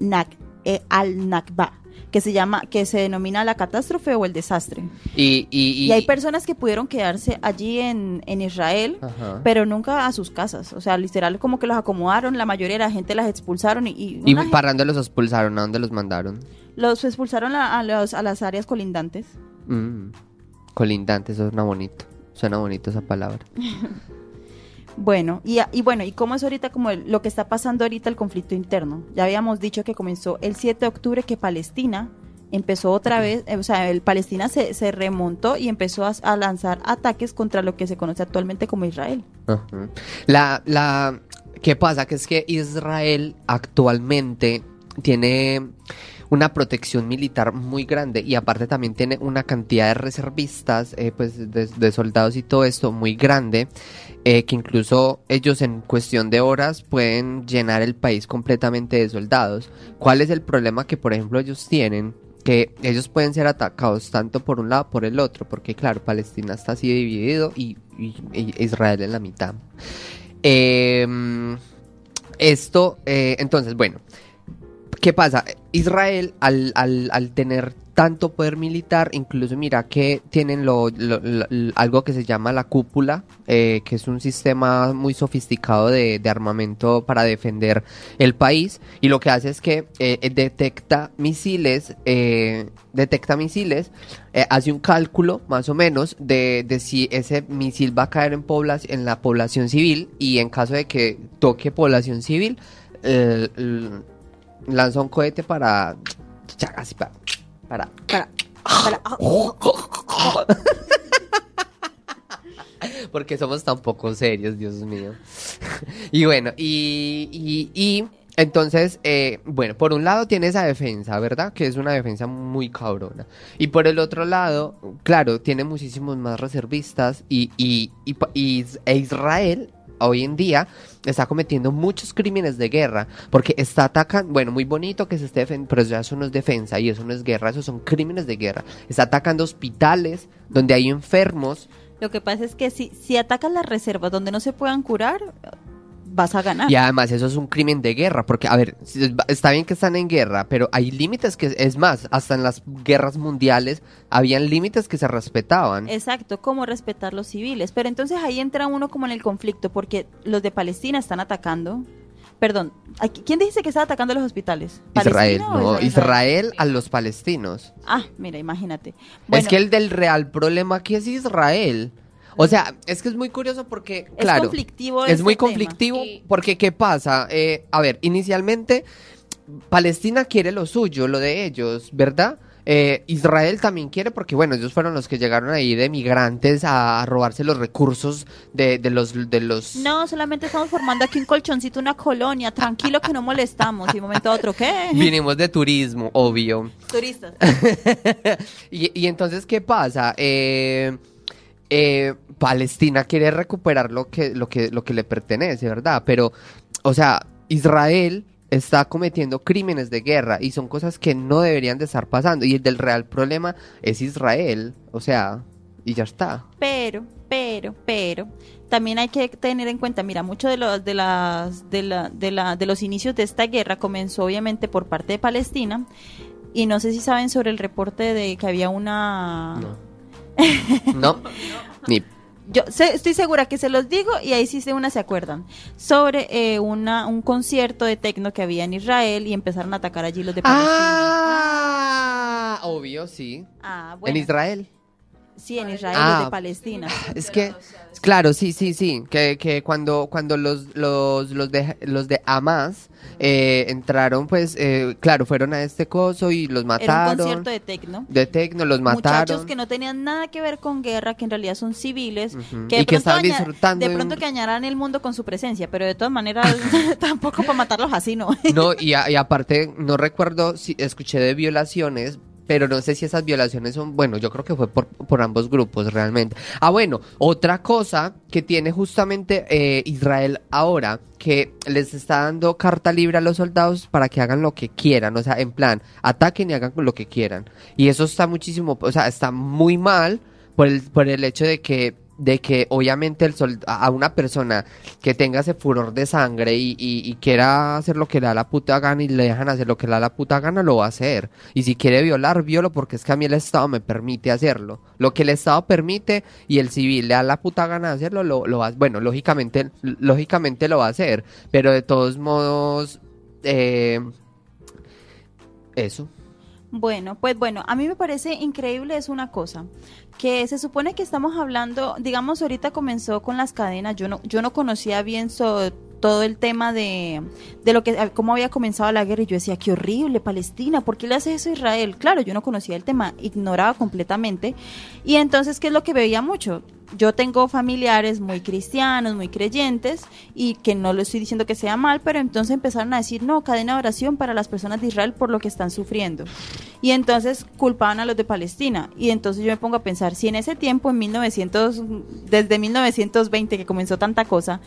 Nak, eh, al-Nakba, que se llama, que se denomina la catástrofe o el desastre. Y, y, Y, hay personas que pudieron quedarse allí en, en Israel, Ajá. pero nunca a sus casas. O sea, literal como que los acomodaron, la mayoría de la gente las expulsaron y, y ¿Y para dónde los expulsaron? ¿A dónde los mandaron? los expulsaron a, a los- a las áreas colindantes. Mm. Colindante, suena bonito. Suena bonito esa palabra. Bueno, y, y bueno, ¿y cómo es ahorita como el- lo que está pasando ahorita el conflicto interno? Ya habíamos dicho que comenzó el 7 de octubre que Palestina empezó otra vez, eh, o sea, el Palestina se, se remontó y empezó a, lanzar ataques contra lo que se conoce actualmente como Israel. Ajá. La, la, ¿qué pasa? Que es que Israel actualmente tiene una protección militar muy grande y aparte también tiene una cantidad de reservistas, eh, pues de, soldados y todo esto muy grande, eh, que incluso ellos en cuestión de horas pueden llenar el país completamente de soldados. ¿Cuál es el problema que, por ejemplo, ellos tienen? Que ellos pueden ser atacados tanto por un lado por el otro, porque claro, Palestina está así dividido y, Israel en la mitad. Eh, esto, eh, entonces, bueno, ¿qué pasa? Israel, al, al, al tener tanto poder militar, incluso mira que tienen lo, algo que se llama la cúpula, eh, que es un sistema muy sofisticado de, de armamento para defender el país, y lo que hace es que eh, eh, detecta misiles, eh, detecta misiles, hace un cálculo más o menos de, de si ese misil va a caer en, poblac- en la población civil, y en caso de que toque población civil, l- lanza un cohete para... así para... para Para, para- porque somos tan poco serios, Dios mío. y bueno, y, y, y entonces, eh, bueno, por un lado tiene esa defensa, ¿verdad? Que es una defensa muy cabrona. Y por el otro lado, claro, tiene muchísimos más reservistas y, y, y, y e Israel hoy en día está cometiendo muchos crímenes de guerra porque está atacando, bueno, muy bonito que se esté defendiendo, pero eso no es defensa y eso no es guerra, eso son crímenes de guerra. Está atacando hospitales donde hay enfermos Lo que pasa es que si, si atacas las reservas donde no se puedan curar, vas a ganar. Y además eso es un crimen de guerra, porque, a ver, está bien que están en guerra, pero hay límites que, es más, hasta en las guerras mundiales habían límites que se respetaban. Exacto, como respetar los civiles. Pero entonces ahí entra uno como en el conflicto, porque los de Palestina están atacando. Perdón, ¿quién dice que está atacando los hospitales? Israel, ¿Palestina o no, Israel a los palestinos. Ah, mira, imagínate. Bueno, es que el del real problema aquí es Israel. O sea, es que es muy curioso porque, es claro, conflictivo. es este muy tema. conflictivo porque ¿qué pasa? Eh, a ver, inicialmente Palestina quiere lo suyo, lo de ellos, ¿verdad? Eh, Israel también quiere porque, bueno, ellos fueron los que llegaron ahí de migrantes a, robarse los recursos de, de los... De los... No, solamente estamos formando aquí un colchoncito, una colonia. Tranquilo que no molestamos. Y un momento a otro, ¿qué? Vinimos de turismo, obvio. Turistas. y, y entonces, ¿qué pasa? Eh, eh, Palestina quiere recuperar lo que, lo, que, lo que le pertenece, ¿verdad? Pero, o sea, Israel está cometiendo crímenes de guerra y son cosas que no deberían de estar pasando. Y el del real problema es Israel, o sea, y ya está. Pero, pero, pero, también hay que tener en cuenta, mira, mucho de los de las de la, de la de los inicios de esta guerra comenzó obviamente por parte de Palestina y no sé si saben sobre el reporte de que había una No. No, ni yo estoy segura que se los digo y ahí sí una se acuerdan sobre eh, una un concierto de tecno que había en Israel y empezaron a atacar allí los de Palestina. Ah, obvio, sí. Ah, bueno. En Israel. Sí, en Israel, Ah. los de Palestina. Es que, claro, sí, sí, sí, que, que cuando, cuando los, los, los de, los de Hamas eh, entraron, pues, eh, claro, fueron a este coso y los Era un mataron. concierto de tecno. de tecno, los Muchachos mataron. que no tenían nada que ver con guerra, que en realidad son civiles, Ujú. que de Y que estaban disfrutando de pronto un- que dañarán el mundo con su presencia, pero de todas maneras tampoco para matarlos así, ¿no? No, y, a- y aparte, no recuerdo si escuché de violaciones, pero no sé si esas violaciones son, bueno, yo creo que fue por, por ambos grupos realmente. Ah, bueno, otra cosa que tiene justamente eh, Israel ahora, que les está dando carta libre a los soldados para que hagan lo que quieran, o sea, en plan, ataquen y hagan lo que quieran. Y eso está muchísimo, o sea, está muy mal por el, por el hecho de que de que obviamente el sol- a una persona que tenga ese furor de sangre y, y- y quiera hacer lo que le da la puta gana y le dejan hacer lo que le da la puta gana, lo va a hacer. Y si quiere violar, violo porque es que a mí el Estado me permite hacerlo. Lo que el Estado permite y el civil le da la puta gana de hacerlo, lo, lo va Bueno, lógicamente, lógicamente lo va a hacer, pero de todos modos, eh, eso. Bueno, pues bueno, a mí me parece increíble es una cosa, que se supone que estamos hablando, digamos, ahorita comenzó con las cadenas, yo no, yo no conocía bien todo el tema de, de lo que, cómo había comenzado la guerra y yo decía, qué horrible, Palestina, ¿por qué le hace eso a Israel? Claro, yo no conocía el tema, ignoraba completamente. Y entonces, ¿qué es lo que veía mucho? Yo tengo familiares muy cristianos, muy creyentes, y que no lo estoy diciendo que sea mal, pero entonces empezaron a decir, no, cadena de oración para las personas de Israel por lo que están sufriendo. Y entonces culpaban a los de Palestina. Y entonces yo me pongo a pensar, si en ese tiempo, en 1900, desde 1920 que comenzó tanta cosa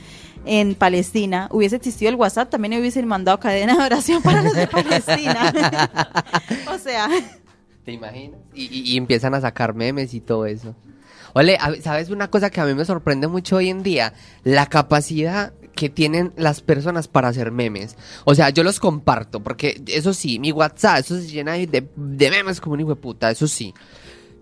en Palestina, hubiese existido el WhatsApp, también hubiesen mandado cadena de oración para los de Palestina. o sea, ¿Te imaginas? Y, y- y empiezan a sacar memes y todo eso. Ole, ¿sabes una cosa que a mí me sorprende mucho hoy en día? La capacidad que tienen las personas para hacer memes. O sea, yo los comparto, porque eso sí, mi WhatsApp, eso se llena de, de memes como un hijo de puta, eso sí.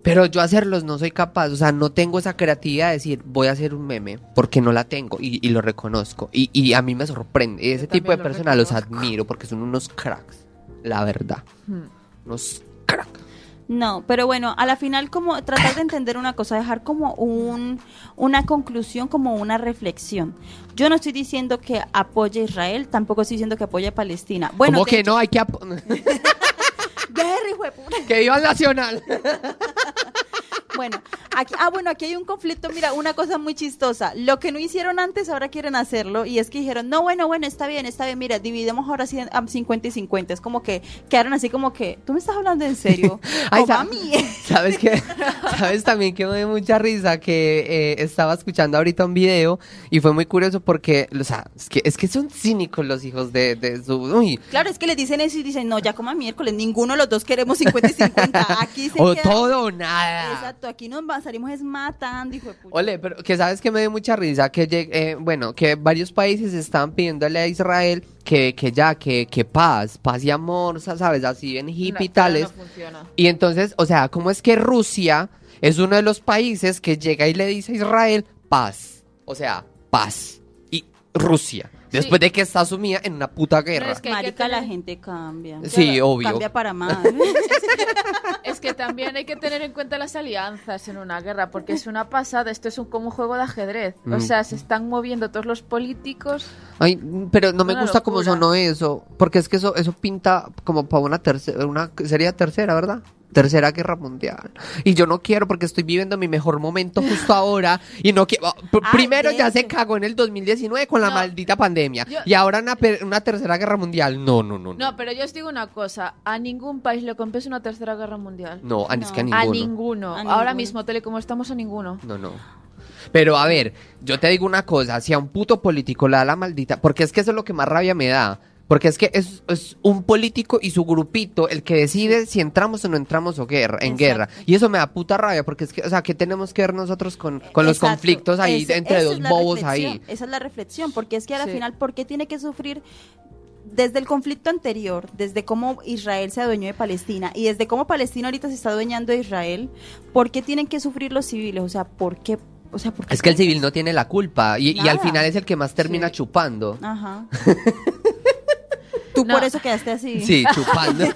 Pero yo hacerlos no soy capaz, o sea, no tengo esa creatividad de decir, voy a hacer un meme, porque no la tengo y, y lo reconozco. Y, y a mí me sorprende. Ese tipo de lo personas los admiro porque son unos cracks, la verdad. Hmm. Unos cracks. No, pero bueno, a la final como tratar de entender una cosa, dejar como un, una conclusión, como una reflexión. Yo no estoy diciendo que apoye a Israel, tampoco estoy diciendo que apoye a Palestina. Bueno, que hecho- no hay que Guerra, que viva el nacional. Bueno, aquí, ah, bueno, aquí hay un conflicto, mira, una cosa muy chistosa. Lo que no hicieron antes, ahora quieren hacerlo. Y es que dijeron, no, bueno, bueno, está bien, está bien, mira, dividimos ahora sí a 50 y 50. Es como que quedaron así como que, ¿tú me estás hablando en serio? Ay, Oh, sa- mami. ¿Sabes qué? ¿Sabes también que me dio mucha risa? Que eh, estaba escuchando ahorita un video y fue muy curioso porque, o sea, es que, es que son cínicos los hijos de, de su... Uy, Claro, es que les dicen eso y dicen, no, ya como miércoles, ninguno de los dos queremos 50 y 50. Aquí se o queda- todo o nada. Exacto, aquí nos salimos es matando, hijo de puta. Ole, pero que sabes que me dio mucha risa que eh, bueno, que varios países estaban pidiéndole a Israel que, que ya, que, que paz, paz y amor, sa- sabes, así en hippie No, tales. no. Y entonces, o sea, ¿cómo es que Rusia es uno de los países que llega y le dice a Israel paz? O sea, paz. Y Rusia, después de que está sumida en una puta guerra. es que hay que Marica, la gente cambia. Sí, obvio. Cambia para más. Es que también hay que tener en cuenta las alianzas en una guerra, porque es una pasada, esto es un, como un juego de ajedrez. Mm. O sea, se están moviendo todos los políticos. Ay, pero no me Una gusta cómo locura. sonó eso, porque es que eso eso pinta como para una tercera, una sería tercera, ¿verdad? Tercera guerra mundial. Y yo no quiero porque estoy viviendo mi mejor momento justo ahora y no quiero. p- Ay, Primero ya se cagó en el 2019 con la No. maldita pandemia Yo- y ahora una, una tercera guerra mundial. No, no, no. No, No, pero yo os digo una cosa, a ningún país le compensa una tercera guerra mundial. no, a- es que a No. ninguno. A ninguno. A Ahora ninguno. mismo, tal y como estamos, a ninguno. No, no. Pero a ver, yo te digo una cosa, si a un puto político le da la maldita, porque es que eso es lo que más rabia me da. Porque es que es, es un político y su grupito el que decide si entramos o no entramos o guerra, en Exacto. guerra. Y eso me da puta rabia, porque es que, o sea, ¿qué tenemos que ver nosotros con, con los conflictos ahí entre dos bobos ahí? Esa es la reflexión, porque es que a la Sí. final, ¿por qué tiene que sufrir desde el conflicto anterior, desde cómo Israel se adueñó de Palestina y desde cómo Palestina ahorita se está adueñando de Israel? ¿Por qué tienen que sufrir los civiles? O sea, ¿por qué? O sea, ¿por qué Es que el civil no tiene la culpa y, y al final es el que más termina Sí. chupando. Ajá. Tú No. por eso quedaste así. Sí, chupando.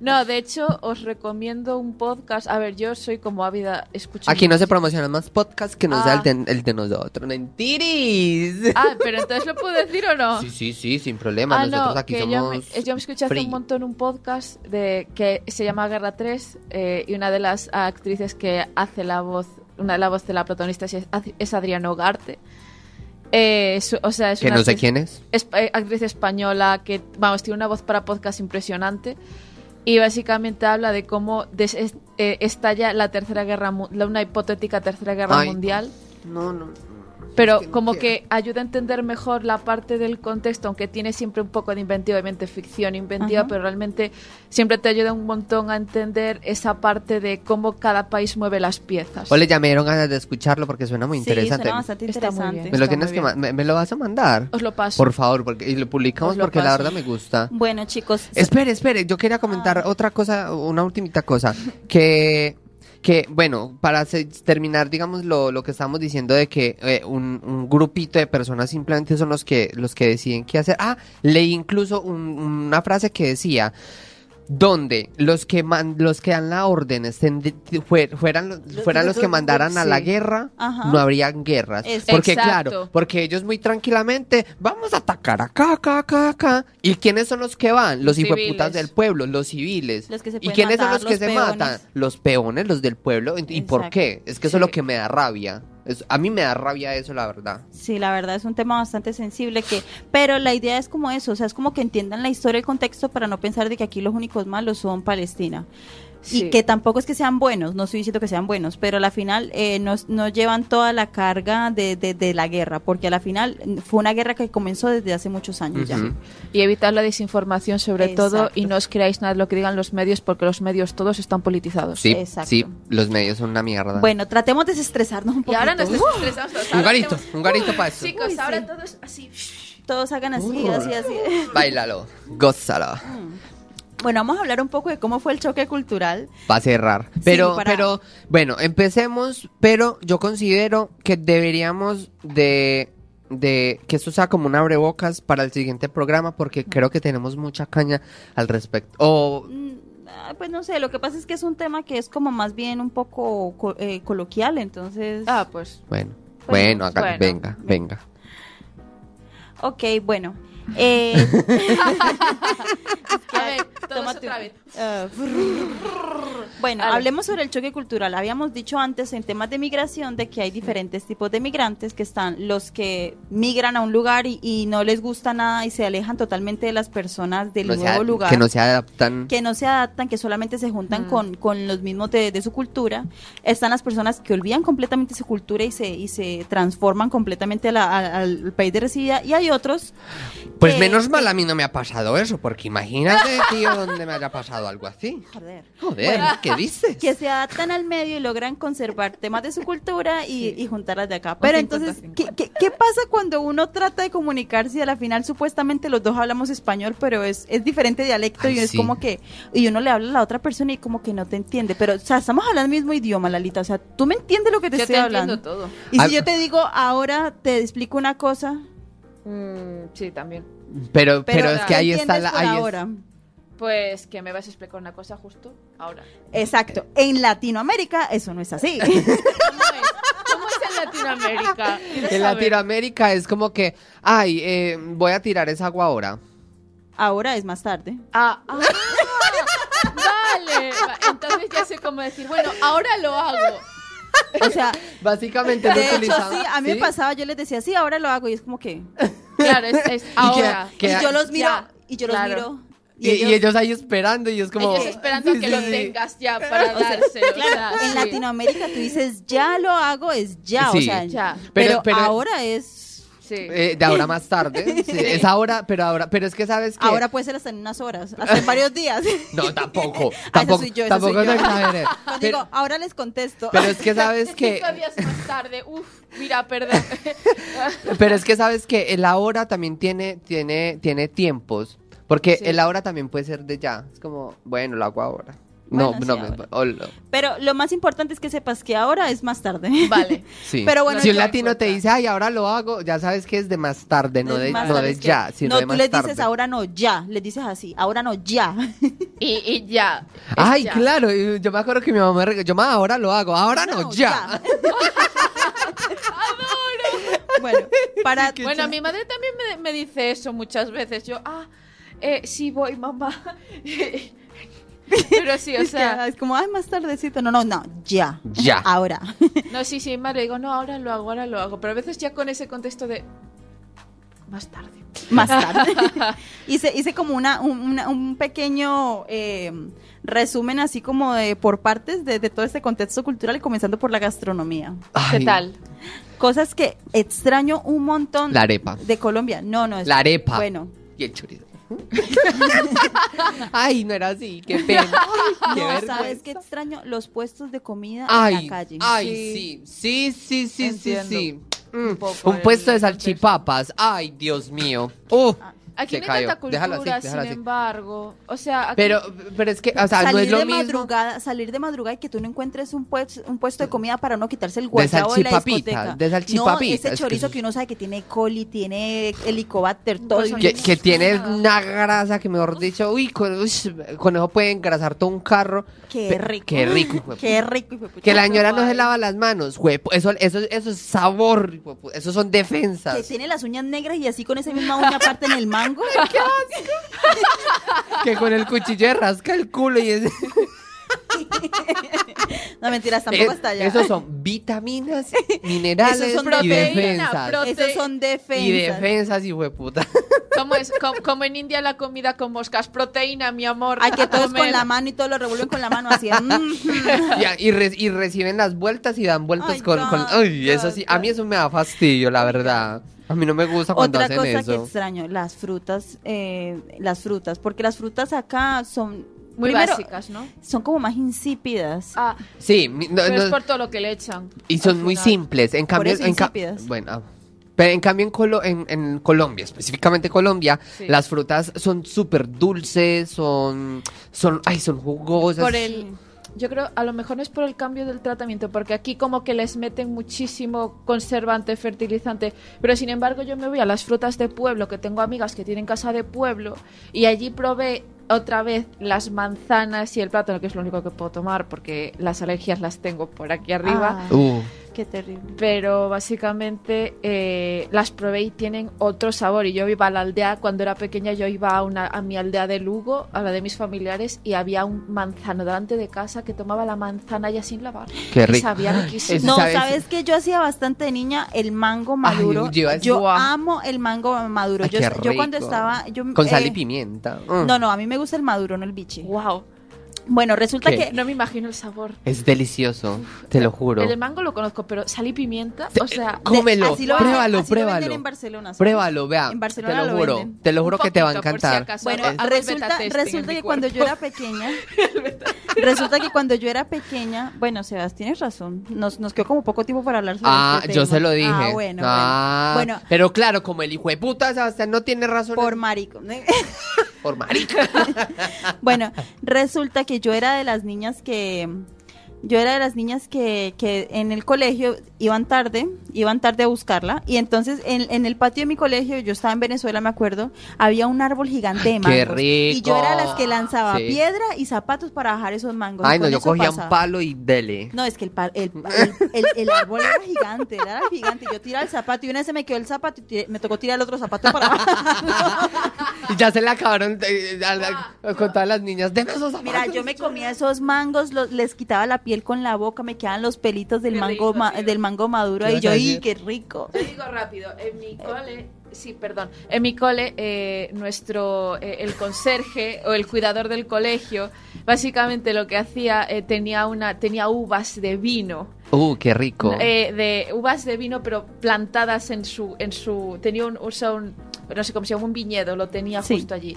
No, de hecho, os recomiendo un podcast. A ver, yo soy como ávida escuchando. Aquí no se promocionan más podcasts que no sea el Ah. de, el de nosotros. ¡Mentiris! Ah, pero entonces lo puedo decir o no. Sí, sí, sí, sin problema. Ah, nosotros no, aquí que somos. yo, me, yo me escuché hace un montón un podcast de que se llama Guerra 3 eh, y una de las actrices que hace la voz, una de la voz de la protagonista es, es Adriana Ugarte. Eh, es- o sea, es Que una no sé actriz- quién es. es- eh, actriz española que, vamos, tiene una voz para podcast impresionante y básicamente habla de cómo des- es- eh, estalla la tercera guerra, la- una hipotética tercera guerra Ay. mundial. No, no. Pero Es que no como que ayuda a entender mejor la parte del contexto, aunque tiene siempre un poco de inventiva, obviamente ficción inventiva, Ajá. pero realmente siempre te ayuda un montón a entender esa parte de cómo cada país mueve las piezas. Ole, ya me dieron ganas de escucharlo porque suena muy Sí, interesante. suena bastante Está muy interesante. bien. me lo está tienes que me, me lo vas a mandar. Os lo paso. Por favor, porque y lo publicamos Os lo porque la paso. verdad me gusta. Bueno, chicos, Espere, espere, yo quería comentar Ah. otra cosa, una ultimita cosa, que, que bueno, para terminar, digamos, lo, lo que estamos diciendo de que eh, un, un grupito de personas simplemente son los que, los que deciden qué hacer. Ah, leí incluso un- una frase que decía, donde los que man- los que dan la orden estén de- fue- fueran, los- fueran los que mandaran a la guerra, Ajá. no habrían guerras. Es- Porque Exacto. claro, porque ellos muy tranquilamente, vamos a atacar acá, acá, acá, acá. ¿Y quiénes son los que van? Los hijueputas del pueblo, los civiles. Los que se ¿Y quiénes son los que se matan? Los peones, los del pueblo. ¿Y por qué? Es que eso es lo que me da rabia. Es- a mí me da rabia eso, la verdad. Sí, la verdad es un tema bastante sensible que, pero la idea es como eso, o sea, es como que entiendan la historia y el contexto para no pensar de que aquí los únicos malos son Palestina. Sí. Y que tampoco es que sean buenos, no estoy diciendo que sean buenos, pero a la final eh, no, no llevan toda la carga de, de, de la guerra, porque a la final mm, fue una guerra que comenzó desde hace muchos años ya. Ujú. Y evitar la desinformación sobre todo Exacto. y no os creáis nada de lo que digan los medios porque los medios todos están politizados. Sí, Exacto. sí, los medios son una mierda. Bueno, tratemos de desestresarnos un Y poquito. ahora nos desestresamos todos. un garito, tenemos- un garito para eso. Chicos, Uy, ahora sí. todos así. Todos hagan así, así, así. Báilalo, gózalo. Bueno, vamos a hablar un poco de cómo fue el choque cultural. Va a cerrar. Pero, para- pero, bueno, empecemos, pero yo considero que deberíamos de, de que esto sea como un abrebocas para el siguiente programa porque creo que tenemos mucha caña al respecto. O, Mm, ah, Pues no sé, lo que pasa es que es un tema que es como más bien un poco co- eh, coloquial, entonces... Ah, pues. bueno, Bueno, bueno, acá, bueno. venga, venga. Ok, bueno. Eh, A ver, todos tómate otra vez. Bueno, hablemos sobre el choque cultural. Habíamos dicho antes en temas de migración de que hay diferentes tipos de migrantes, que están los que migran a un lugar y, y no les gusta nada y se alejan totalmente de las personas del No nuevo lugar. Que no se adaptan. que no se adaptan, que solamente se juntan Mm. con, con los mismos de, de su cultura. Están las personas que olvidan completamente su cultura y se, y se transforman completamente a la- a- al país de recibida. Y hay otros Pues que- menos mal a mí no me ha pasado eso, porque imagínate, tío, donde me haya pasado algo así. Joder. Joder, Bueno. ¿qué dices? que se adaptan al medio y logran conservar temas de su cultura y, y juntarlas de acá. Pero 50-50. entonces, ¿qué, qué, qué pasa cuando uno trata de comunicarse y a la final supuestamente los dos hablamos español, pero es, es diferente dialecto Ay, y es sí. como que, y uno le habla a la otra persona y como que no te entiende. Pero, o sea, estamos hablando el mismo idioma, Lalita. O sea, tú me entiendes lo que te Yo estoy te hablando. entiendo todo. Y si yo te digo, ahora te explico una cosa, Mm, sí, también. Pero, pero, pero, es que ¿qué ahí está la... ahí es- ahora. Pues que me vas a explicar una cosa justo ahora. Exacto. En Latinoamérica eso no es así. ¿Cómo es? ¿Cómo es en Latinoamérica? En saber. Latinoamérica es como que, ay, eh, voy a tirar esa agua ahora. ahora es más tarde. Ah, ah, vale. Va, Entonces ya sé cómo decir, bueno, ahora lo hago. O sea, Básicamente no de hecho, utilizaba- sí, a mí me pasaba, yo les decía, sí, ahora lo hago, y es como que... Claro, es, es ahora. Que- y yo los miro, Ya, y yo los claro. miro. Y, y ellos... ahí esperando y es como... Ellos esperando Sí, que sí, lo sí. tengas ya para dárselo. Claro, o sea, en sí. Latinoamérica tú dices, ya lo hago, es ya, o Sí. sea, Ya. Pero, Pero- pero- ahora es... Sí. Eh, de ahora más tarde. Sí, es ahora, pero ahora, pero es que sabes que... Ahora puede ser hasta en unas horas, hasta en varios días. No, tampoco. Ah, tampoco soy yo, esa tampoco soy yo. Pero, digo, ahora les contesto. pero es que sabes que... Cinco días más tarde, uf, mira, perdón. Pero es que sabes que el ahora también tiene, tiene, tiene tiempos. Porque Sí. el ahora también puede ser de ya. Es como, bueno, lo hago ahora. No, Bueno, no, sí, me- ahora. ol- Pero lo más importante es que sepas que ahora es más tarde. Vale. sí. Pero bueno, si un latino te dice, ay, ahora lo hago, ya sabes que es de más tarde, no de, más no tarde, de ya, sino no, de tú más les tarde. dices ahora no, ya. Les dices así, ahora no, ya. Y, y ya. Ay, ya. claro, yo me acuerdo que mi mamá me regaló, yo "Ma, ahora lo hago, ahora no, ya. bueno, para... Bueno, mi madre también me, me dice eso muchas veces. Yo, ah, eh, sí voy, mamá. Pero sí, o es, que, sea, es como, ay, más tardecito. No, no, no, ya. Ya. Ahora. no, sí, sí, madre, digo, no, ahora lo hago, ahora lo hago. Pero a veces ya con ese contexto de más tarde. más tarde. hice, hice como una, un, una- un pequeño eh, resumen así como de por partes de, de todo este contexto cultural y comenzando por la gastronomía. ¿Qué tal? Cosas que extraño un montón La arepa. de Colombia. No, no es. La arepa. Bueno, Y el chorizo. Ay, no era así, qué pena. Ay, qué no. ¿sabes qué extraño? Los puestos de comida en la calle. ay, sí, sí, sí, sí, sí, sí. Mm, Un poco un el puesto de salchipapas. Ay, Dios mío. Uh, Aquí se no hay tanta cultura, Déjalo así, déjalo sin así. embargo. O sea, aquí- Pero, pero es que, o sea, no salir es lo de mismo. madrugada, salir de madrugada y que tú no encuentres un puesto, un puesto de comida para no quitarse el guayabo de la discoteca. de salchipapitas, No, es ese que chorizo que uno sabe que tiene coli, tiene helicobacter, todo. Pues Que, que tiene una grasa que, mejor dicho, uy, con, uy, con eso puede engrasar todo un carro. Qué rico. Qué rico, Qué rico. Que la señora no se lava las manos, güey. Eso, eso, eso es sabor, eso son Que defensas. tiene las uñas negras y así con esa misma uña aparte en el mango. Que con el cuchillo rasca el culo y es... No, mentiras, tampoco hasta allá. Esos son vitaminas, minerales Esos son y proteína, defensas. pro- Esos son defensas. y defensas, hijo de puta. ¿cómo es? Com- Como, en India la comida con moscas. Proteína, mi amor. Ay, que a todo es con la mano y todo lo revuelven con la mano así. mm. y, y re- y reciben las vueltas y dan vueltas Ay, con, God, con- Ay, eso God, sí. A mí God. eso me da fastidio, la verdad. A mí no me gusta cuando Otra hacen cosa que eso. extraño, las frutas, eh, las frutas, porque las frutas acá son Muy primero, básicas, ¿no? son como más insípidas. Ah, Sí, no- pero no- es por todo lo que le echan. y son muy simples. En cambio, eso en ca- bueno, pero en cambio en, Colo- en, en Colombia, específicamente Colombia, Sí. las frutas son súper dulces, son, son, ay, son jugosas. Por el, yo creo, a lo mejor es por el cambio del tratamiento, porque aquí como que les meten muchísimo conservante, fertilizante, pero sin embargo yo me voy a las frutas de pueblo, que tengo amigas que tienen casa de pueblo, y allí probé otra vez las manzanas y el plátano, que es lo único que puedo tomar, porque las alergias las tengo por aquí arriba. Ah, Uh, qué terrible. Pero básicamente eh, las probé y tienen otro sabor. Y yo iba a la aldea, cuando era pequeña, yo iba a, una, a mi aldea de Lugo, a la de mis familiares, y había un manzano delante de casa que tomaba la manzana ya sin lavar. Qué Y rico. sabía riquísimo. No, sabes- ¿sabes que Yo hacía bastante de niña el mango maduro. yo iba a decir- yo Guau. amo el mango maduro. Ay, yo, qué yo cuando estaba... Yo, con sal eh, y pimienta. Mm. No, no, a mí me gusta el maduro, no el biche. Wow. Bueno, resulta ¿Qué? que... No me imagino el sabor. Es delicioso, te lo juro. El del mango lo conozco, pero sal y pimienta, Te- o sea, Cómelo, así lo pruébalo, lo pruébalo. en Barcelona, ¿sabes? Pruébalo, vea. En Barcelona te lo, lo juro, venden. te lo juro que te va a si encantar. acaso. Bueno, resulta, resulta que cuando yo era pequeña, resulta que cuando yo era pequeña, bueno, Sebas, tienes razón, nos, nos quedó como poco tiempo para hablar sobre Ah, este yo tema. se lo dije. Ah, bueno, Ah, bueno. Bueno, Pero claro, como el hijo de puta Sebastián no tiene razón. por marico. por marica. bueno, resulta que yo era de las niñas que yo era de las niñas que, que en el colegio iban tarde, iban tarde a buscarla, y entonces en, en el patio de mi colegio, yo estaba en Venezuela, me acuerdo, había un árbol gigante de mangos. qué rico. Y yo era las que lanzaba Sí. piedra y zapatos para bajar esos mangos. Ay, no, yo cogía un palo y dele. No, es que el, el, el, el- árbol era gigante, era gigante. Yo tiraba el zapato y una vez se me quedó el zapato y tiré- me tocó tirar el otro zapato para bajarlo. Y ya se le acabaron eh, con todas las niñas. Deme esos zapatos. Mira, yo me comía esos mangos, los- les quitaba la piel con la boca, me quedaban los pelitos del Qué mango rico, ma- del mango maduro ¿Qué y yo, ¡y qué rico! Te digo rápido, en mi cole, sí, perdón, en mi cole, eh, nuestro, eh, el conserje o el cuidador del colegio, básicamente lo que hacía, eh, tenía una, tenía uvas de vino, Uh, qué rico. eh, de uvas de vino, pero plantadas en su, en su, tenía un, o sea, un- no sé cómo se llama, un viñedo, lo tenía Sí. justo allí.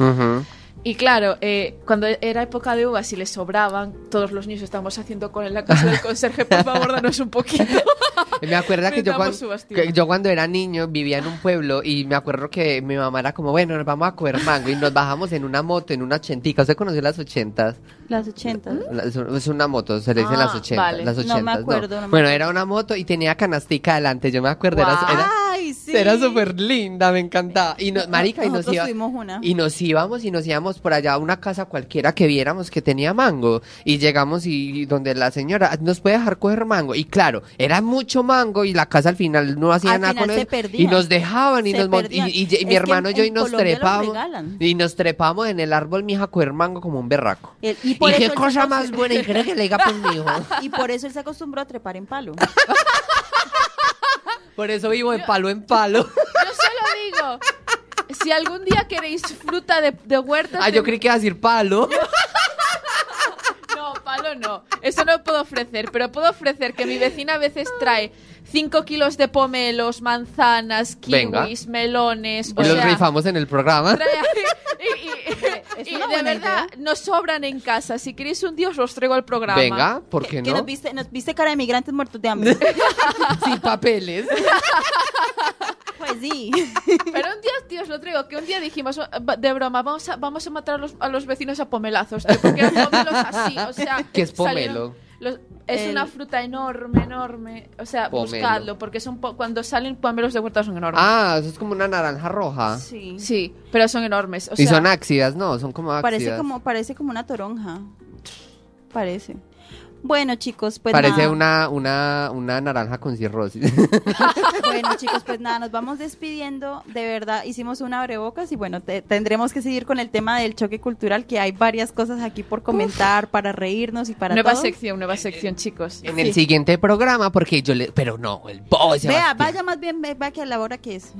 Y claro, eh, cuando era época de uvas y les sobraban, todos los niños estábamos haciendo con en la casa del conserje, por favor, danos un poquito. Me acuerdo que yo, Brindamos cuan- uvas, tío. que yo cuando era niño vivía en un pueblo y me acuerdo que mi mamá era como, bueno, nos vamos a coger mango y nos bajamos en una moto, en una ochentica. ¿Usted conoció las ochentas? Las 80. La- Es una moto, se le dicen Ah, las ochentas. vale. Las No me ochentas, acuerdo, no me Bueno, acuerdo. era una moto y tenía canastica adelante, yo me acuerdo. era- Guau. era, Ay, sí. Era súper linda, me encantaba. Y no, marica, y nos, iba- una. y nos íbamos y nos íbamos por allá una casa cualquiera que viéramos que tenía mango. Y llegamos y, donde la señora nos puede dejar coger mango. Y claro, era mucho mango y la casa al final no hacía Al nada con perdían. Y nos dejaban y Se nos y, y- y mi hermano y yo y nos Colombia trepamos. Y nos trepamos en el árbol, mija, coger mango como un berraco. El- y por qué él cosa más buena. Y quiere que le diga por mi hijo. Y por eso él se acostumbró a trepar en palo. Por eso vivo de palo en palo. Yo solo digo, si algún día queréis fruta de, de huerta... Ah, yo creí que iba a decir palo. No, palo no. Eso no puedo ofrecer, pero puedo ofrecer que mi vecina a veces trae 5 kilos de pomelos, manzanas, Venga. kiwis, melones. O Y los sea, rifamos en el programa. trae- y, y- Es y una de buena verdad, idea. nos sobran en casa. Si queréis un día os los traigo al programa. Venga, ¿por qué que no? nos viste, nos viste cara de migrantes muertos de hambre. Sin papeles. Pues sí. Pero un día, tío, os lo traigo, que un día dijimos, "Va- de broma, vamos a, vamos a matar a los, a los vecinos a pomelazos, tío, porque eran pomelos así, o sea... ¿Qué es pomelo? los- es El- una fruta enorme, enorme, o sea, Pomelo. buscadlo, porque son po- cuando salen pomelos de huerta son enormes. Ah, eso es como una naranja roja. Sí. Sí, pero son enormes, o y sea... son ácidas, ¿no? Son como ácidas. Parece como, parece como una toronja. Parece. Bueno, chicos, pues Parece nada. una, una, una naranja con cirrosis. Bueno, chicos, pues nada, nos vamos despidiendo. De verdad, hicimos una abrebocas y bueno, te- tendremos que seguir con el tema del choque cultural, que hay varias cosas aquí por comentar, para reírnos y para Nueva todo. sección, nueva sección, chicos. en el siguiente programa, porque yo le... Pero no, el boy Vea, vaya más bien, ve- vea que a la hora que es.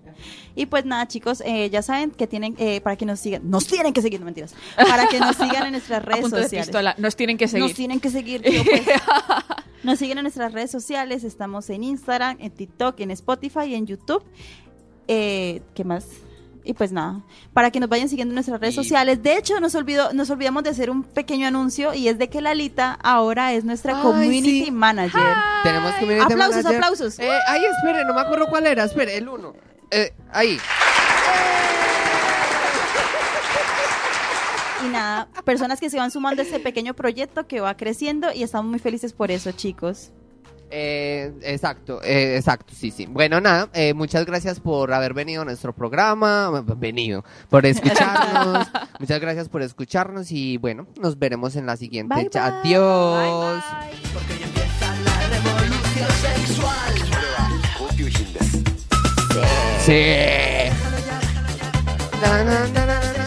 y pues nada, chicos, eh, ya saben que tienen, eh, para que nos sigan, nos tienen que seguir, no mentiras, para que nos sigan en nuestras A redes sociales. pistola, nos tienen que Nos seguir. tienen que seguir, tío, pues. Nos siguen en nuestras redes sociales, estamos en Instagram, en TikTok, en Spotify y en YouTube. Eh, ¿Qué más? Y pues nada, para que nos vayan siguiendo en nuestras redes Y- sociales. De hecho, nos olvidó, nos olvidamos de hacer un pequeño anuncio y es de que Lalita ahora es nuestra Ay, community sí. manager. Tenemos community Aplausos, manager. aplausos. Eh, ay, espere, no me acuerdo cuál era. Espere, el uno. Eh, ahí. Y nada, personas que se van sumando a este pequeño proyecto que va creciendo y estamos muy felices por eso, chicos. Eh, exacto, eh, exacto, sí, sí. Bueno, nada, eh, muchas gracias por haber venido a nuestro programa, venido, por escucharnos. muchas gracias por escucharnos y bueno, nos veremos en la siguiente. Bye, bye. Adiós. Porque ya empieza la revolución sexual. Sí. Na, na, na, na,